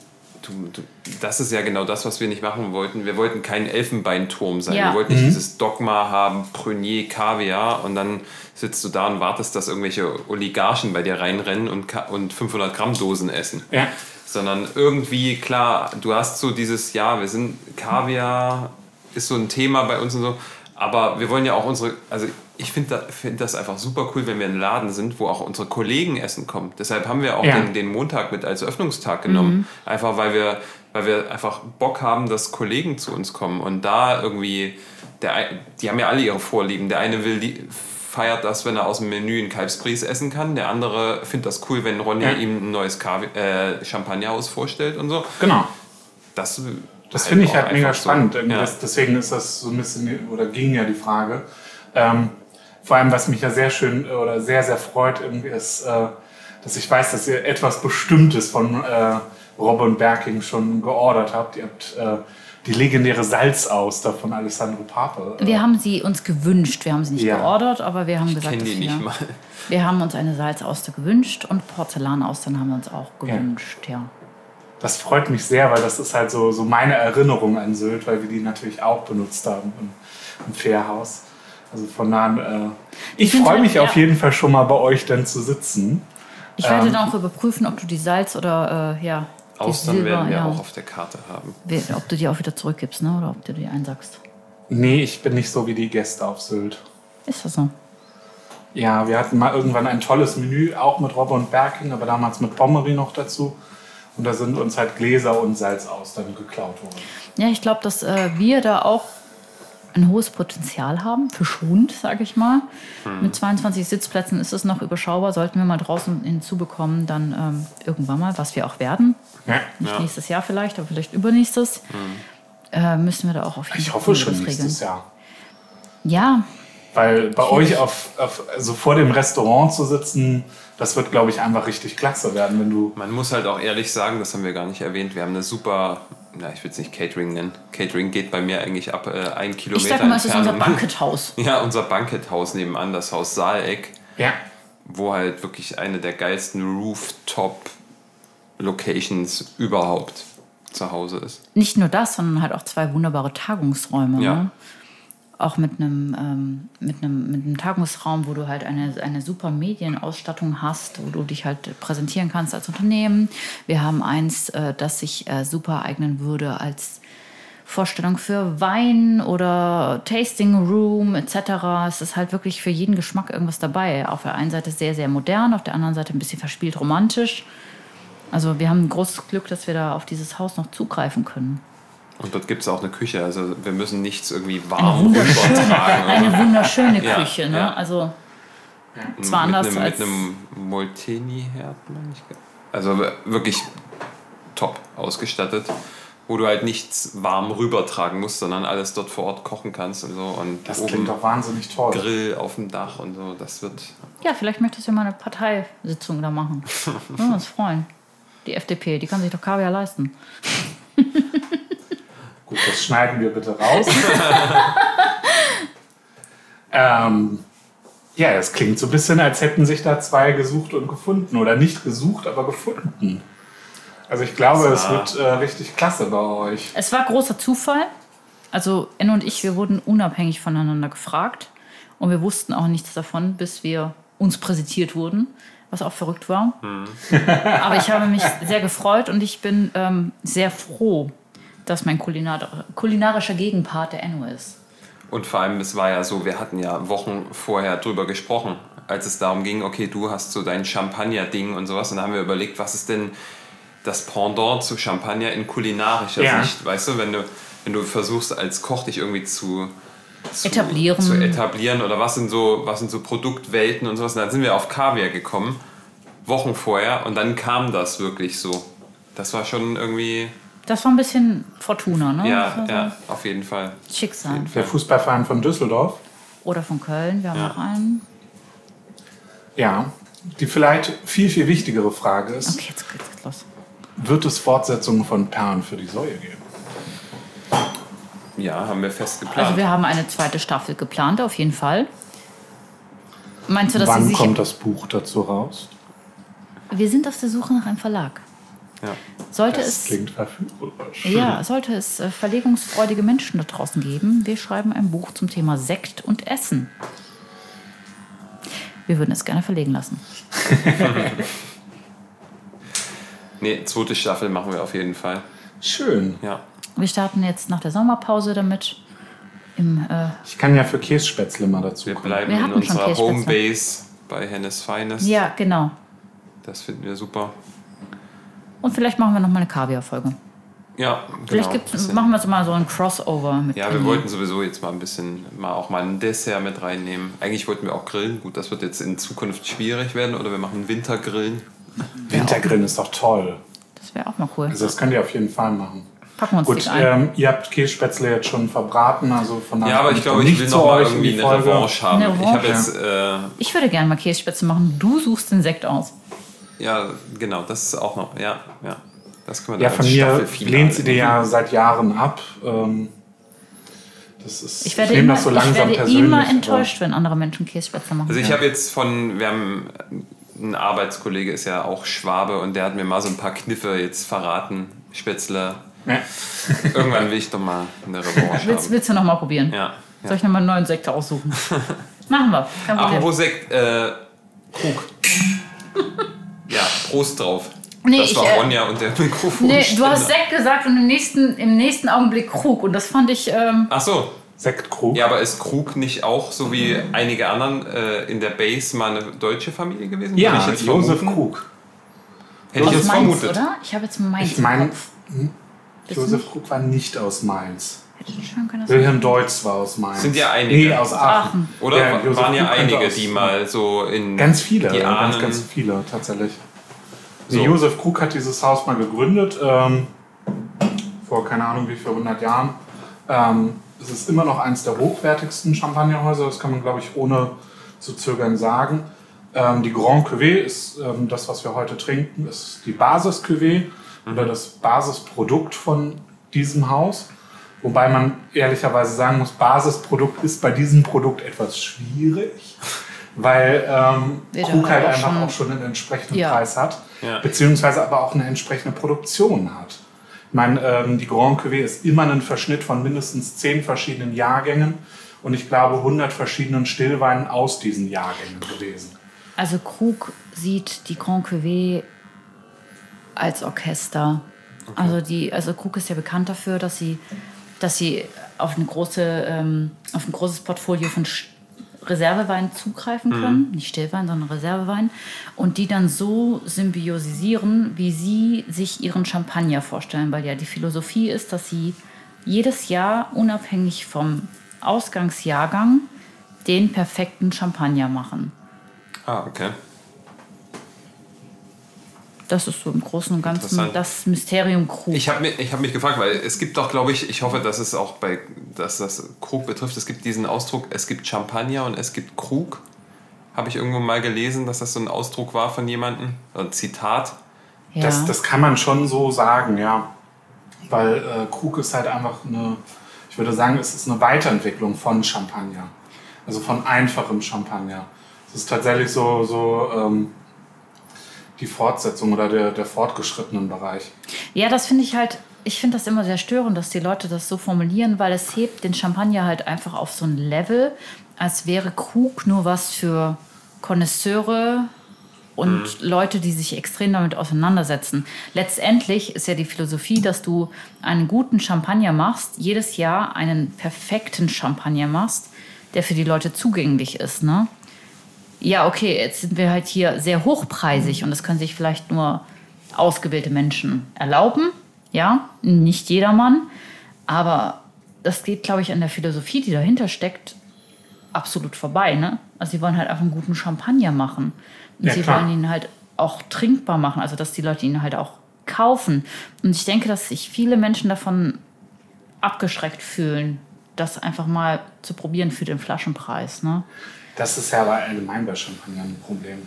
[SPEAKER 4] du, du, das ist ja genau das, was wir nicht machen wollten. Wir wollten kein Elfenbeinturm sein.
[SPEAKER 2] Ja.
[SPEAKER 4] Wir wollten nicht dieses Dogma haben, Prunier, Kaviar und dann sitzt du da und wartest, dass irgendwelche Oligarchen bei dir reinrennen und, und 500 Gramm Dosen essen.
[SPEAKER 3] Ja.
[SPEAKER 4] Sondern irgendwie, klar, du hast so dieses, ja, wir sind, Kaviar ist so ein Thema bei uns und so, aber wir wollen ja auch unsere, also ich finde da, find das einfach super cool, wenn wir in Laden sind, wo auch unsere Kollegen essen kommen. Deshalb haben wir auch
[SPEAKER 3] Ja.
[SPEAKER 4] den, den Montag mit als Öffnungstag genommen. Einfach weil wir, weil wir einfach Bock haben, dass Kollegen zu uns kommen und da irgendwie, der, die haben ja alle ihre Vorlieben. Der eine will die, feiert das, wenn er aus dem Menü einen Kalbsbries essen kann. Der andere findet das cool, wenn Ronja
[SPEAKER 3] Ja.
[SPEAKER 4] ihm ein neues Kavi äh, Champagnerhaus vorstellt und so.
[SPEAKER 3] Genau.
[SPEAKER 4] Das,
[SPEAKER 3] Das finde ich halt mega
[SPEAKER 4] so.
[SPEAKER 3] spannend. Irgendwie
[SPEAKER 4] Ja.
[SPEAKER 3] das, deswegen ist das so ein bisschen, oder ging ja die Frage. Ähm, vor allem, was mich ja sehr schön äh, oder sehr, sehr freut, irgendwie ist, äh, dass ich weiß, dass ihr etwas Bestimmtes von äh, Robin Berking schon geordert habt. Ihr habt äh, die legendäre Salzauster von Alessandro Pape. äh,
[SPEAKER 2] Wir haben sie uns gewünscht. Wir haben sie nicht
[SPEAKER 3] Ja.
[SPEAKER 2] geordert, aber wir haben gesagt,
[SPEAKER 4] Kennen die
[SPEAKER 2] dass wir,
[SPEAKER 4] nicht mal.
[SPEAKER 2] wir haben uns eine Salzauster gewünscht und Porzellanaustern haben wir uns auch gewünscht, ja.
[SPEAKER 3] Das freut mich sehr, weil das ist halt so, so meine Erinnerung an Sylt, weil wir die natürlich auch benutzt haben im, im Fährhaus. Also von daher, äh, ich freue
[SPEAKER 2] halt,
[SPEAKER 3] mich auf
[SPEAKER 2] ja.
[SPEAKER 3] jeden Fall schon mal bei euch dann zu sitzen.
[SPEAKER 2] Ich werde
[SPEAKER 3] Ähm.
[SPEAKER 2] dann auch überprüfen, ob du die Salz oder äh, ja,
[SPEAKER 4] Austern
[SPEAKER 2] Silber,
[SPEAKER 4] werden wir
[SPEAKER 2] ja,
[SPEAKER 4] auch auf der Karte haben.
[SPEAKER 2] ob du die auch wieder zurückgibst, ne? Oder ob du die einsackst.
[SPEAKER 3] Nee, ich bin nicht so wie die Gäste auf Sylt.
[SPEAKER 2] Ist das so?
[SPEAKER 3] Ja, wir hatten mal irgendwann ein tolles Menü, auch mit Robbe und Berking, aber damals mit Pommery noch dazu. Und da sind uns halt Gläser und Salzaustern geklaut worden.
[SPEAKER 2] Ja, ich glaube, dass äh, wir da auch ein hohes Potenzial haben für Schwund, sage ich mal. Mit 22 Sitzplätzen ist es noch überschaubar. Sollten wir mal draußen hinzubekommen, dann ähm, irgendwann mal, was wir auch werden.
[SPEAKER 3] Ja.
[SPEAKER 2] Nicht nächstes Jahr vielleicht, aber vielleicht übernächstes. Äh, müssen wir da auch auf jeden
[SPEAKER 3] Ich
[SPEAKER 2] Fall
[SPEAKER 3] hoffe schon
[SPEAKER 2] was regeln.
[SPEAKER 3] nächstes Jahr.
[SPEAKER 2] Ja,
[SPEAKER 3] Weil bei euch auf, auf, also vor dem Restaurant zu sitzen, das wird, glaube ich, einfach richtig klasse werden, wenn du.
[SPEAKER 4] Man muss halt auch ehrlich sagen, das haben wir gar nicht erwähnt, wir haben eine super, na, ich will es nicht Catering nennen. Catering geht bei mir eigentlich ab äh, ein Kilometer
[SPEAKER 2] ich sag mal, es ist unser. Banketthaus.
[SPEAKER 4] Ja, unser Banketthaus nebenan, das Haus Saaleck,
[SPEAKER 3] Ja.
[SPEAKER 4] wo halt wirklich eine der geilsten Rooftop-Locations überhaupt zu Hause ist.
[SPEAKER 2] Nicht nur das, sondern halt auch zwei wunderbare Tagungsräume.
[SPEAKER 4] Ja.
[SPEAKER 2] Ne? Auch mit einem, ähm, mit, einem, mit einem Tagungsraum, wo du halt eine, eine super Medienausstattung hast, wo du dich halt präsentieren kannst als Unternehmen. Wir haben eins, äh, das sich äh, super eignen würde als Vorstellung für Wein oder Tasting Room etc. Es ist halt wirklich für jeden Geschmack irgendwas dabei. Auf der einen Seite sehr, sehr modern, auf der anderen Seite ein bisschen verspielt romantisch. Also wir haben großes Glück, dass wir da auf dieses Haus noch zugreifen können.
[SPEAKER 4] Und dort gibt es auch eine Küche, also wir müssen nichts irgendwie warm rübertragen.
[SPEAKER 2] eine wunderschöne
[SPEAKER 4] Ja,
[SPEAKER 2] Küche. Ne?
[SPEAKER 4] ja.
[SPEAKER 2] Also zwar
[SPEAKER 4] mit
[SPEAKER 2] anders
[SPEAKER 4] einem,
[SPEAKER 2] als
[SPEAKER 4] mit einem Molteni-Herd, meine ich. Also wirklich top ausgestattet, wo du halt nichts warm rübertragen musst, sondern alles dort vor Ort kochen kannst und so. Und
[SPEAKER 3] Das
[SPEAKER 4] oben
[SPEAKER 3] klingt doch wahnsinnig toll.
[SPEAKER 4] Grill auf dem Dach und so. Das wird.
[SPEAKER 2] ja, vielleicht möchtest du ja mal eine Parteisitzung da machen. Würden wir uns freuen. Die FDP, die kann sich doch Kaviar leisten.
[SPEAKER 3] Gut, das schneiden wir bitte raus. ähm, ja, das klingt so ein bisschen, als hätten sich da zwei gesucht und gefunden. Oder nicht gesucht, aber gefunden. Also ich glaube, es wird äh, richtig klasse bei euch.
[SPEAKER 2] Es war großer Zufall. Also Enno und ich, wir wurden unabhängig voneinander gefragt. Und wir wussten auch nichts davon, bis wir uns präsentiert wurden, was auch verrückt war. Aber ich habe mich sehr gefreut und ich bin ähm, sehr froh, dass mein Kulinar kulinarischer Gegenpart der Enno ist.
[SPEAKER 4] Und vor allem, es war ja so, wir hatten ja Wochen vorher drüber gesprochen, als es darum ging, okay, du hast so dein Champagner-Ding und sowas. Und da haben wir überlegt, was ist denn das Pendant zu Champagner in kulinarischer
[SPEAKER 3] Ja.
[SPEAKER 4] Sicht? Weißt du, wenn du, wenn du versuchst, als Koch dich irgendwie zu, zu
[SPEAKER 2] Etablieren.
[SPEAKER 4] zu etablieren oder was sind so, was sind so Produktwelten und sowas. Und dann sind wir auf Kaviar gekommen, Wochen vorher, und dann kam das wirklich so. Das war schon irgendwie,
[SPEAKER 2] Das war ein bisschen Fortuna, ne?
[SPEAKER 4] Ja,
[SPEAKER 2] so
[SPEAKER 4] ja, auf jeden Fall.
[SPEAKER 2] Schicksal.
[SPEAKER 3] Der Fußballverein von Düsseldorf.
[SPEAKER 2] Oder von Köln, wir haben
[SPEAKER 4] Ja.
[SPEAKER 2] noch einen.
[SPEAKER 3] Ja. Die vielleicht viel, viel wichtigere Frage ist,
[SPEAKER 2] Okay, jetzt geht's los.
[SPEAKER 3] wird es Fortsetzungen von Perlen für die Säue geben?
[SPEAKER 4] Ja, haben wir fest geplant.
[SPEAKER 2] Also wir haben eine zweite Staffel geplant, auf jeden Fall. Meinst du, dass sie
[SPEAKER 3] Wann
[SPEAKER 2] sich...
[SPEAKER 3] kommt das Buch dazu raus?
[SPEAKER 2] Wir sind auf der Suche nach einem Verlag.
[SPEAKER 4] Ja.
[SPEAKER 2] Sollte
[SPEAKER 3] Das
[SPEAKER 2] es...
[SPEAKER 3] klingt verführerisch.
[SPEAKER 2] Ja, sollte es äh, verlegungsfreudige Menschen da draußen geben, wir schreiben ein Buch zum Thema Sekt und Essen. Wir würden es gerne verlegen lassen.
[SPEAKER 4] Nee, zweite Staffel machen wir auf jeden Fall.
[SPEAKER 3] Schön.
[SPEAKER 4] Ja.
[SPEAKER 2] Wir starten jetzt nach der Sommerpause damit. Im, äh,
[SPEAKER 3] Ich kann ja für Kässpätzle mal dazu
[SPEAKER 4] Wir bleiben
[SPEAKER 2] Wir
[SPEAKER 4] in unserer. Homebase bei Hennes Finest.
[SPEAKER 2] ja, genau.
[SPEAKER 4] Das finden wir super.
[SPEAKER 2] Und vielleicht machen wir noch mal eine Kaviar-Folge.
[SPEAKER 4] Ja,
[SPEAKER 2] Vielleicht
[SPEAKER 4] genau.
[SPEAKER 2] gibt's,
[SPEAKER 4] Bisschen-
[SPEAKER 2] machen wir so mal so ein Crossover mit
[SPEAKER 4] Ja, wir
[SPEAKER 2] Penny.
[SPEAKER 4] wollten sowieso jetzt mal ein bisschen, mal auch mal ein Dessert mit reinnehmen. Eigentlich wollten wir auch grillen. Gut, das wird jetzt in Zukunft schwierig werden. Oder wir machen Wintergrillen.
[SPEAKER 3] Wintergrillen ist doch toll.
[SPEAKER 2] Das wäre auch mal cool.
[SPEAKER 3] Also das könnt ihr auf jeden Fall machen.
[SPEAKER 2] packen wir uns
[SPEAKER 3] Gut, ähm, ihr habt Kässpätzle jetzt schon verbraten, also von daher
[SPEAKER 4] Ja, aber ich glaube, ich
[SPEAKER 3] nicht
[SPEAKER 4] will
[SPEAKER 3] zu
[SPEAKER 4] noch mal
[SPEAKER 3] euch in
[SPEAKER 4] irgendwie eine
[SPEAKER 3] Folge.
[SPEAKER 4] Revanche haben.
[SPEAKER 2] Eine
[SPEAKER 4] Ich
[SPEAKER 2] Revanche.
[SPEAKER 4] jetzt, äh,
[SPEAKER 2] Ich würde gerne mal Kässpätzle machen. Du suchst den Sekt aus.
[SPEAKER 4] Ja, genau, das ist auch noch, ja, ja. Das können wir
[SPEAKER 3] Ja,
[SPEAKER 4] dann
[SPEAKER 3] von mir lehnt sie dir ja seit Jahren ab. Ähm, das ist,
[SPEAKER 2] Ich werde,
[SPEAKER 3] nehme
[SPEAKER 2] immer,
[SPEAKER 3] das so
[SPEAKER 2] ich werde immer enttäuscht, wenn andere Menschen Kässpätzle machen.
[SPEAKER 4] Also ich
[SPEAKER 2] Ja.
[SPEAKER 4] habe jetzt von, wir haben ein Arbeitskollege ist ja auch Schwabe und der hat mir mal so ein paar Kniffe jetzt verraten. Spätzle.
[SPEAKER 3] Ja.
[SPEAKER 4] Irgendwann will ich doch mal eine Revanche
[SPEAKER 2] Willst,
[SPEAKER 4] haben.
[SPEAKER 2] willst du noch mal probieren?
[SPEAKER 4] Ja.
[SPEAKER 2] Soll ich noch mal einen neuen Sekt aussuchen? Machen wir.
[SPEAKER 4] Apropos Sekt, äh, Krug. Prost drauf.
[SPEAKER 2] Nee,
[SPEAKER 4] das
[SPEAKER 2] ich,
[SPEAKER 4] war
[SPEAKER 2] äh,
[SPEAKER 4] Ronja und der Mikrofon.
[SPEAKER 2] Nee, du hast Sekt gesagt und im nächsten, im nächsten Augenblick Krug. Und das fand ich. Ähm,
[SPEAKER 4] Ach so.
[SPEAKER 3] Sektkrug.
[SPEAKER 4] Ja, aber ist Krug nicht auch, so wie einige anderen, äh, in der Base mal eine deutsche Familie gewesen?
[SPEAKER 3] Ja,
[SPEAKER 4] ich jetzt
[SPEAKER 3] Josef
[SPEAKER 4] vermuten?
[SPEAKER 3] Krug.
[SPEAKER 4] Hätte ich
[SPEAKER 2] aus
[SPEAKER 4] jetzt
[SPEAKER 2] Mainz,
[SPEAKER 4] vermutet.
[SPEAKER 2] oder? Ich habe jetzt Mainz
[SPEAKER 3] Ich meine,
[SPEAKER 2] Kopf.
[SPEAKER 3] Josef Krug war nicht aus Mainz.
[SPEAKER 2] Hätte ich schwören können,
[SPEAKER 3] Wilhelm Deutz war aus Mainz.
[SPEAKER 4] Sind ja einige.
[SPEAKER 3] Nee, aus Aachen.
[SPEAKER 2] Aachen.
[SPEAKER 4] Oder
[SPEAKER 3] Ja,
[SPEAKER 4] waren ja einige, die mal so in.
[SPEAKER 3] Ganz viele,
[SPEAKER 4] Die
[SPEAKER 3] ganz,
[SPEAKER 4] Ahnen.
[SPEAKER 3] ganz viele tatsächlich. Nee,
[SPEAKER 4] So.
[SPEAKER 3] Josef Krug hat dieses Haus mal gegründet, ähm, vor keine Ahnung wie viel, 100 Jahren. Ähm, es ist immer noch eines der hochwertigsten Champagnerhäuser, das kann man glaube ich ohne zu zögern sagen. Ähm, die Grand Cuvée ist ähm, das, was wir heute trinken, ist die Basis Cuvée oder das Basisprodukt von diesem Haus. Wobei man ehrlicherweise sagen muss, Basisprodukt ist bei diesem Produkt etwas schwierig, weil ähm, Krug
[SPEAKER 2] halt auch
[SPEAKER 3] einfach
[SPEAKER 2] schon-
[SPEAKER 3] auch schon einen entsprechenden
[SPEAKER 2] Ja.
[SPEAKER 3] Preis hat,
[SPEAKER 4] Ja.
[SPEAKER 3] beziehungsweise aber auch eine entsprechende Produktion hat. Ich meine, ähm, die Grand Cuvée ist immer ein Verschnitt von mindestens zehn verschiedenen Jahrgängen und ich glaube 100 verschiedenen Stillweinen aus diesen Jahrgängen gewesen.
[SPEAKER 2] Also Krug sieht die Grand Cuvée als Orchester. Also die, also Krug ist ja bekannt dafür, dass sie, dass sie auf eine große, ähm, auf ein großes Portfolio von Sch- Reservewein zugreifen können, nicht Stillwein, sondern Reservewein, und die dann so symbiosisieren, wie sie sich ihren Champagner vorstellen, weil ja die Philosophie ist, dass sie jedes Jahr unabhängig vom Ausgangsjahrgang den perfekten Champagner machen.
[SPEAKER 4] Ah, okay.
[SPEAKER 2] Das ist so im Großen und Ganzen das Mysterium Krug.
[SPEAKER 4] Ich habe mich, ich hab mich gefragt, weil es gibt doch, glaube ich, ich hoffe, dass es auch bei, dass das Krug betrifft, es gibt diesen Ausdruck, es gibt Champagner und es gibt Krug. Habe ich irgendwo mal gelesen, dass das so ein Ausdruck war von jemandem, ein Zitat.
[SPEAKER 2] ja.
[SPEAKER 3] Das, das kann man schon so sagen, ja. Weil äh, Krug ist halt einfach eine, ich würde sagen, es ist eine Weiterentwicklung von Champagner. Also von einfachem Champagner. Es ist tatsächlich so, so ähm, die Fortsetzung oder der, der fortgeschrittenen Bereich.
[SPEAKER 2] ja, das finde ich halt, ich finde das immer sehr störend, dass die Leute das so formulieren, weil es hebt den Champagner halt einfach auf so ein Level, als wäre Krug nur was für Konnoisseure und Leute, die sich extrem damit auseinandersetzen. Letztendlich ist ja die Philosophie, dass du einen guten Champagner machst, jedes Jahr einen perfekten Champagner machst, der für die Leute zugänglich ist, ne? Ja, okay, jetzt sind wir halt hier sehr hochpreisig und das können sich vielleicht nur ausgewählte Menschen erlauben. Ja, nicht jedermann. Aber das geht, glaube ich, an der Philosophie, die dahinter steckt, absolut vorbei. Ne? Also, sie wollen halt einfach einen guten Champagner machen. Und
[SPEAKER 3] Ja,
[SPEAKER 2] sie
[SPEAKER 3] klar.
[SPEAKER 2] wollen ihn halt auch trinkbar machen, also dass die Leute ihn halt auch kaufen. Und ich denke, dass sich viele Menschen davon abgeschreckt fühlen, das einfach mal zu probieren für den Flaschenpreis. Ne?
[SPEAKER 3] Das ist ja aber allgemein bei Champagner ein Problem.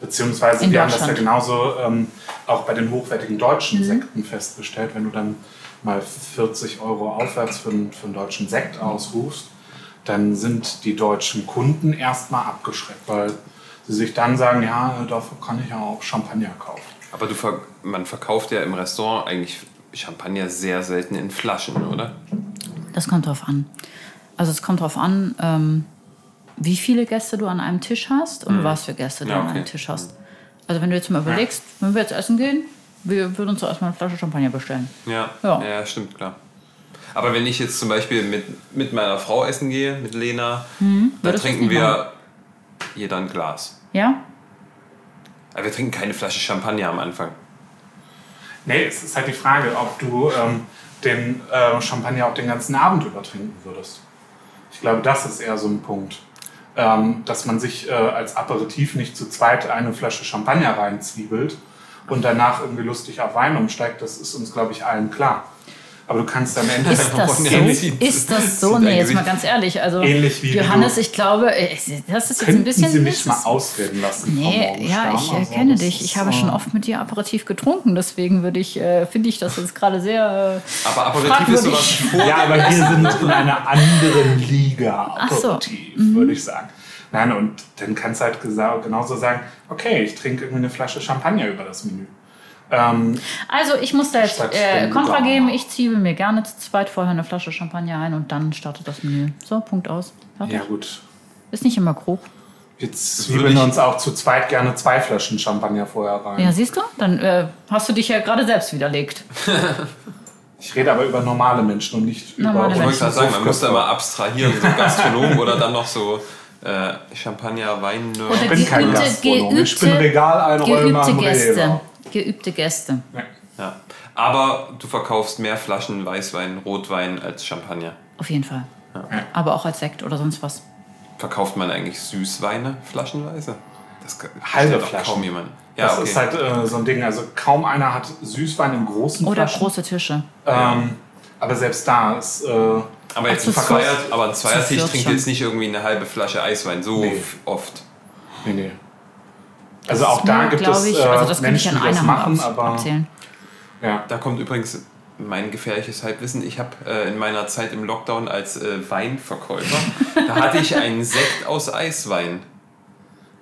[SPEAKER 3] Beziehungsweise
[SPEAKER 2] In
[SPEAKER 3] wir haben das ja genauso ähm, auch bei den hochwertigen deutschen Sekten festgestellt. Wenn du dann mal 40 Euro aufwärts für, einen- für einen deutschen Sekt ausrufst, dann sind die deutschen Kunden erstmal abgeschreckt, weil sie sich dann sagen, ja, dafür kann ich ja auch Champagner kaufen.
[SPEAKER 4] Aber du ver man verkauft ja im Restaurant eigentlich Champagner sehr selten in Flaschen, oder?
[SPEAKER 2] Das kommt drauf an. Also es kommt drauf an, ähm, wie viele Gäste du an einem Tisch hast und was für Gäste du
[SPEAKER 4] Ja,
[SPEAKER 2] an
[SPEAKER 4] okay.
[SPEAKER 2] einem Tisch hast. Also wenn du jetzt mal überlegst, wenn wir jetzt essen gehen, wir würden uns zuerst mal eine Flasche Champagner bestellen.
[SPEAKER 4] Ja.
[SPEAKER 2] Ja.
[SPEAKER 4] ja, stimmt, klar. Aber wenn ich jetzt zum Beispiel mit, mit meiner Frau essen gehe, mit Lena, dann
[SPEAKER 2] Hm, du es
[SPEAKER 4] trinken wir jeder ein Glas.
[SPEAKER 2] Ja?
[SPEAKER 4] Aber wir trinken keine Flasche Champagner am Anfang.
[SPEAKER 3] Nee, es ist halt die Frage, ob du ähm, den äh, Champagner auch den ganzen Abend über trinken würdest. Ich glaube, das ist eher so ein Punkt. Ähm, dass man sich äh, als Aperitif nicht zu zweit eine Flasche Champagner reinzwiebelt und danach irgendwie lustig auf Wein umsteigt, das ist uns, glaube ich, allen klar. Aber du kannst am Ende
[SPEAKER 2] Ist das so? Ist das so? Nee, jetzt mal ganz ehrlich. Also,
[SPEAKER 3] Ähnlich wie
[SPEAKER 2] Johannes,
[SPEAKER 3] du-
[SPEAKER 2] ich glaube, äh, das ist jetzt ein bisschen.
[SPEAKER 3] Sie mich mal ausreden lassen?
[SPEAKER 2] Nee, ja, ich
[SPEAKER 3] Also,
[SPEAKER 2] kenne
[SPEAKER 3] das
[SPEAKER 2] dich. Ich habe schon oft mit dir Aperitif getrunken, deswegen würde ich, äh, finde ich das jetzt gerade sehr. Äh,
[SPEAKER 4] Aber Aperitif ist sowas vor.
[SPEAKER 3] Ja, aber wir sind in einer anderen Liga.
[SPEAKER 2] Ach so. Mhm.
[SPEAKER 3] Aperitif, würde ich sagen. Nein, und dann kannst du halt genauso sagen, okay, ich trinke irgendwie eine Flasche Champagner über das Menü. Ähm,
[SPEAKER 2] also, ich muss da jetzt äh, Kontra geben. Ich ziehe mir gerne zu zweit vorher eine Flasche Champagner ein und dann startet das Menü. So, Punkt aus. Fertig.
[SPEAKER 3] ja gut,
[SPEAKER 2] Ist nicht immer grob.
[SPEAKER 3] jetzt zwiebeln uns auch zu zweit gerne zwei Flaschen Champagner vorher rein.
[SPEAKER 2] Ja, siehst du? Dann äh, hast du dich ja gerade selbst widerlegt.
[SPEAKER 3] Ich rede aber über normale Menschen und nicht
[SPEAKER 2] Normale
[SPEAKER 3] über
[SPEAKER 4] Ich wollte gerade sagen, man muss da mal abstrahieren, so Gastronom oder dann noch so äh, Champagner, Wein.
[SPEAKER 2] Oder
[SPEAKER 3] Ich bin kein
[SPEAKER 2] Geübte-
[SPEAKER 3] Gastronom, ich bin Regaleinräumer
[SPEAKER 2] Geübte
[SPEAKER 3] am
[SPEAKER 2] Gäste.
[SPEAKER 3] Rewe.
[SPEAKER 2] Geübte Gäste.
[SPEAKER 3] Ja.
[SPEAKER 4] Ja. Aber du verkaufst mehr Flaschen Weißwein, Rotwein als Champagner.
[SPEAKER 2] Auf jeden Fall. Aber auch als Sekt oder sonst was.
[SPEAKER 4] Verkauft man eigentlich Süßweine flaschenweise? Das kann-
[SPEAKER 3] Halbe Flaschen.
[SPEAKER 4] kaum jemand. Ja,
[SPEAKER 3] Das
[SPEAKER 4] okay.
[SPEAKER 3] ist halt äh, so ein Ding. Also kaum einer hat Süßwein in großen
[SPEAKER 2] Oder
[SPEAKER 3] Flaschen.
[SPEAKER 2] große Tische.
[SPEAKER 3] Ähm, aber selbst da ist. Äh,
[SPEAKER 4] aber jetzt ein, Zweier, aber ein Zweiertisch trinkt jetzt nicht irgendwie eine halbe Flasche Eiswein so
[SPEAKER 3] Nee.
[SPEAKER 4] oft.
[SPEAKER 3] nee, nee. Also auch da gibt es
[SPEAKER 2] ich,
[SPEAKER 3] äh,
[SPEAKER 2] also das ich
[SPEAKER 3] Menschen,
[SPEAKER 2] an
[SPEAKER 3] die das
[SPEAKER 2] einer Hand
[SPEAKER 3] machen,
[SPEAKER 2] abs-
[SPEAKER 3] aber
[SPEAKER 2] abzählen.
[SPEAKER 3] ja.
[SPEAKER 4] Da kommt übrigens mein gefährliches Halbwissen. Ich habe äh, in meiner Zeit im Lockdown als äh, Weinverkäufer, da hatte ich einen Sekt aus Eiswein.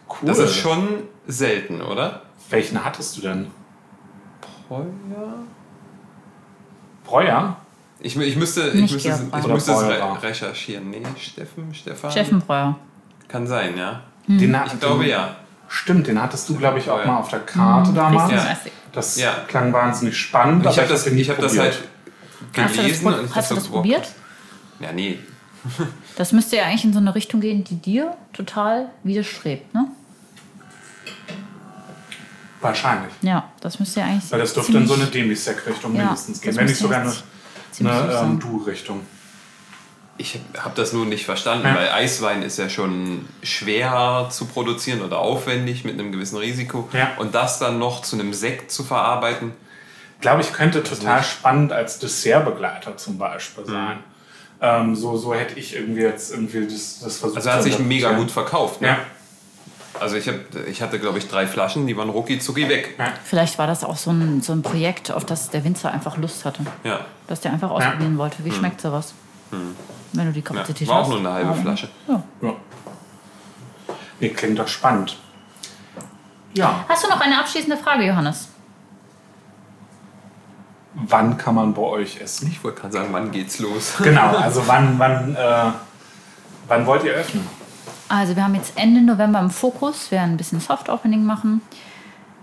[SPEAKER 3] Cool.
[SPEAKER 4] Das ist schon selten, oder?
[SPEAKER 3] Welchen hattest du denn?
[SPEAKER 4] Heuer?
[SPEAKER 3] Breuer?
[SPEAKER 4] Ich, ich müsste, ich
[SPEAKER 2] Nicht
[SPEAKER 4] müsste, es- ich müsste es re recherchieren. Nee, Steffen, Stefan?
[SPEAKER 2] Chefenbreuer.
[SPEAKER 4] Kann sein, ja.
[SPEAKER 3] Den,
[SPEAKER 4] Ich glaube ja.
[SPEAKER 3] Stimmt, den hattest du, glaube ich, auch
[SPEAKER 4] Breuer.
[SPEAKER 3] mal auf der Karte damals.
[SPEAKER 2] Richtig
[SPEAKER 4] Ja.
[SPEAKER 3] Das
[SPEAKER 4] Ja.
[SPEAKER 3] klang wahnsinnig spannend.
[SPEAKER 4] Ich habe das, ich hab das halt
[SPEAKER 2] Hast du das,
[SPEAKER 4] gelesen.
[SPEAKER 2] hast du das probiert?
[SPEAKER 4] Ja, nee.
[SPEAKER 2] Das müsste ja eigentlich in so eine Richtung gehen, die dir total widerstrebt, ne?
[SPEAKER 3] Wahrscheinlich.
[SPEAKER 2] Ja, das müsste ja eigentlich
[SPEAKER 3] Weil das dürfte in so eine Demisec-Richtung
[SPEAKER 2] Ja,
[SPEAKER 3] mindestens gehen. Wenn nicht sogar eine, eine ähm. Du-Richtung.
[SPEAKER 4] Ich habe das nur nicht verstanden,
[SPEAKER 3] Ja.
[SPEAKER 4] weil Eiswein ist ja schon schwer zu produzieren oder aufwendig mit einem gewissen Risiko.
[SPEAKER 3] Ja.
[SPEAKER 4] Und das dann noch zu einem Sekt zu verarbeiten,
[SPEAKER 3] Glaube ich, könnte total spannend als Dessertbegleiter zum Beispiel
[SPEAKER 4] Mhm.
[SPEAKER 3] sein. Ähm, so, so hätte ich irgendwie jetzt irgendwie das, das versucht.
[SPEAKER 4] also er hat sich mega gut verkauft. Ne?
[SPEAKER 3] Ja.
[SPEAKER 4] Also ich, hab, ich hatte, glaube ich, drei Flaschen, die waren rucki zucki weg.
[SPEAKER 3] Ja.
[SPEAKER 2] Vielleicht war das auch so ein, so ein Projekt, auf das der Winzer einfach Lust hatte.
[SPEAKER 4] Ja.
[SPEAKER 2] Dass der einfach ausprobieren wollte. Wie schmeckt sowas? Wenn du die
[SPEAKER 4] Hm. ja.
[SPEAKER 2] Kapazität
[SPEAKER 4] War auch
[SPEAKER 2] hast.
[SPEAKER 4] nur eine halbe Flasche.
[SPEAKER 2] Ja.
[SPEAKER 3] Ja. Nee, klingt doch spannend. Ja,
[SPEAKER 2] Hast du noch eine abschließende Frage, Johannes?
[SPEAKER 3] wann kann man bei euch essen?
[SPEAKER 4] Ich wollte gerade sagen, wann geht's los?
[SPEAKER 3] Genau, also wann, wann, äh, wann wollt ihr öffnen?
[SPEAKER 2] Also wir haben jetzt Ende November im Fokus, wir werden ein bisschen Soft-Opening machen.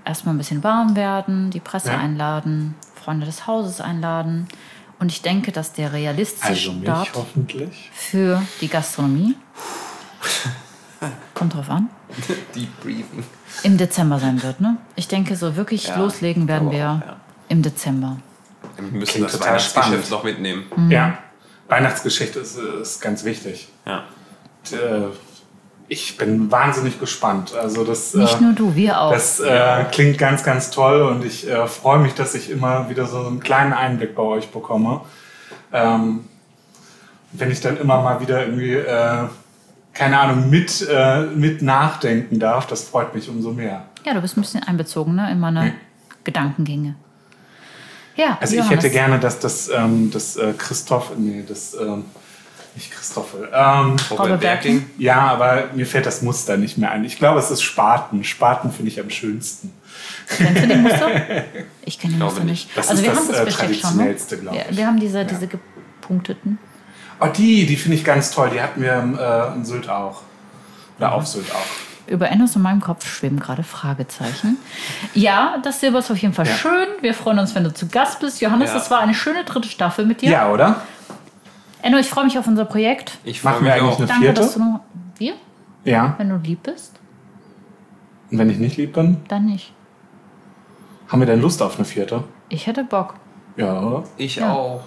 [SPEAKER 2] Erstmal ein bisschen warm werden, die Presse
[SPEAKER 3] Ja.
[SPEAKER 2] einladen, Freunde des Hauses einladen. Und ich denke, dass der realistische
[SPEAKER 3] Also
[SPEAKER 2] Start
[SPEAKER 3] hoffentlich.
[SPEAKER 2] für die Gastronomie, kommt drauf an,
[SPEAKER 4] Deep Breathing.
[SPEAKER 2] im Dezember sein wird. Ne? Ich denke, so wirklich
[SPEAKER 4] Ja,
[SPEAKER 2] loslegen werden wir
[SPEAKER 4] auch, ja.
[SPEAKER 2] im Dezember.
[SPEAKER 4] Wir müssen
[SPEAKER 3] Klingt
[SPEAKER 4] das
[SPEAKER 3] total
[SPEAKER 4] Weihnachtsgeschäft
[SPEAKER 3] spannend.
[SPEAKER 4] noch mitnehmen.
[SPEAKER 2] Mhm.
[SPEAKER 3] Ja, Weihnachtsgeschichte ist, ist ganz wichtig.
[SPEAKER 4] Ja.
[SPEAKER 3] Und, äh, ich bin wahnsinnig gespannt. Also das,
[SPEAKER 2] Nicht
[SPEAKER 3] äh,
[SPEAKER 2] nur du, wir auch.
[SPEAKER 3] das äh, klingt ganz, ganz toll und ich äh, freue mich, dass ich immer wieder so einen kleinen Einblick bei euch bekomme. Ähm, wenn ich dann immer mal wieder irgendwie, äh, keine Ahnung, mit, äh, mit nachdenken darf, das freut mich umso mehr.
[SPEAKER 2] ja, du bist ein bisschen einbezogen ne, in meine Gedankengänge. Ja,
[SPEAKER 3] Also ich hätte gerne, dass das, ähm, das äh, Christoph, nee, das, ähm, nicht Christoffel, ähm,
[SPEAKER 2] Robert
[SPEAKER 4] Robert
[SPEAKER 2] Berking.
[SPEAKER 4] Berking.
[SPEAKER 3] ja, aber mir fällt das Muster nicht mehr ein. Ich glaube, es ist Spaten. Spaten finde ich am schönsten.
[SPEAKER 2] Kennst du den Muster? Ich kenne den
[SPEAKER 4] Glaube
[SPEAKER 2] Muster
[SPEAKER 4] nicht.
[SPEAKER 3] Das
[SPEAKER 2] also
[SPEAKER 3] ist
[SPEAKER 2] wir
[SPEAKER 3] das,
[SPEAKER 2] haben das
[SPEAKER 3] äh,
[SPEAKER 2] Besteck schon. Ne? Ja,
[SPEAKER 3] ich.
[SPEAKER 2] wir haben diese, diese gepunkteten.
[SPEAKER 3] Oh, die, die finde ich ganz toll. Die hatten wir im, äh, in Sylt auch. Oder auf Sylt auch.
[SPEAKER 2] Über Ennos in meinem Kopf schweben gerade Fragezeichen. Ja, das Silber ist auf jeden Fall
[SPEAKER 3] Ja.
[SPEAKER 2] schön. Wir freuen uns, wenn du zu Gast bist. Johannes,
[SPEAKER 4] Ja.
[SPEAKER 2] das war eine schöne dritte Staffel mit dir.
[SPEAKER 3] Ja, oder?
[SPEAKER 2] Enno, ich freue mich auf unser Projekt.
[SPEAKER 4] Ich freue
[SPEAKER 3] Machen wir
[SPEAKER 4] mich
[SPEAKER 3] eigentlich
[SPEAKER 4] auch.
[SPEAKER 3] eine
[SPEAKER 2] Danke,
[SPEAKER 3] vierte?
[SPEAKER 2] dass du noch. Wir?
[SPEAKER 3] Ja.
[SPEAKER 2] Wenn du lieb bist,
[SPEAKER 3] Und wenn ich nicht lieb bin,
[SPEAKER 2] dann nicht.
[SPEAKER 3] haben wir denn Lust auf eine vierte?
[SPEAKER 2] Ich hätte Bock.
[SPEAKER 3] Ja, oder?
[SPEAKER 4] Ich
[SPEAKER 2] Ja.
[SPEAKER 4] auch.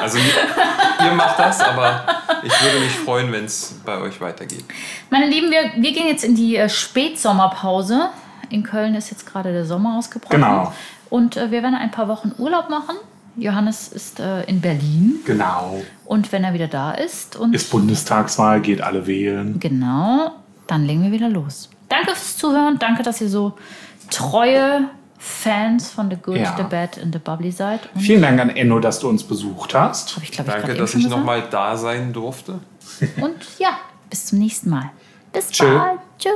[SPEAKER 4] Also ihr macht das, aber ich würde mich freuen, wenn es bei euch weitergeht.
[SPEAKER 2] Meine Lieben, wir, wir gehen jetzt in die äh, Spätsommerpause. In Köln ist jetzt gerade der Sommer ausgebrochen.
[SPEAKER 3] Genau.
[SPEAKER 2] Und äh, wir werden ein paar Wochen Urlaub machen. Johannes ist äh, in Berlin
[SPEAKER 3] Genau.
[SPEAKER 2] und wenn er wieder da ist und
[SPEAKER 3] Ist Bundestagswahl, geht alle wählen.
[SPEAKER 2] genau, dann legen wir wieder los. Danke fürs Zuhören, danke, dass ihr so treue Fans von The Good,
[SPEAKER 3] Ja.
[SPEAKER 2] The Bad and The Bubbly seid. Und
[SPEAKER 3] Vielen Dank an Enno, dass du uns besucht hast.
[SPEAKER 2] ich glaube ich
[SPEAKER 4] Danke,
[SPEAKER 2] gerade
[SPEAKER 4] dass ich nochmal da sein durfte.
[SPEAKER 2] Und ja, bis zum nächsten Mal. Bis
[SPEAKER 3] Tschö.
[SPEAKER 2] bald. Tschüss.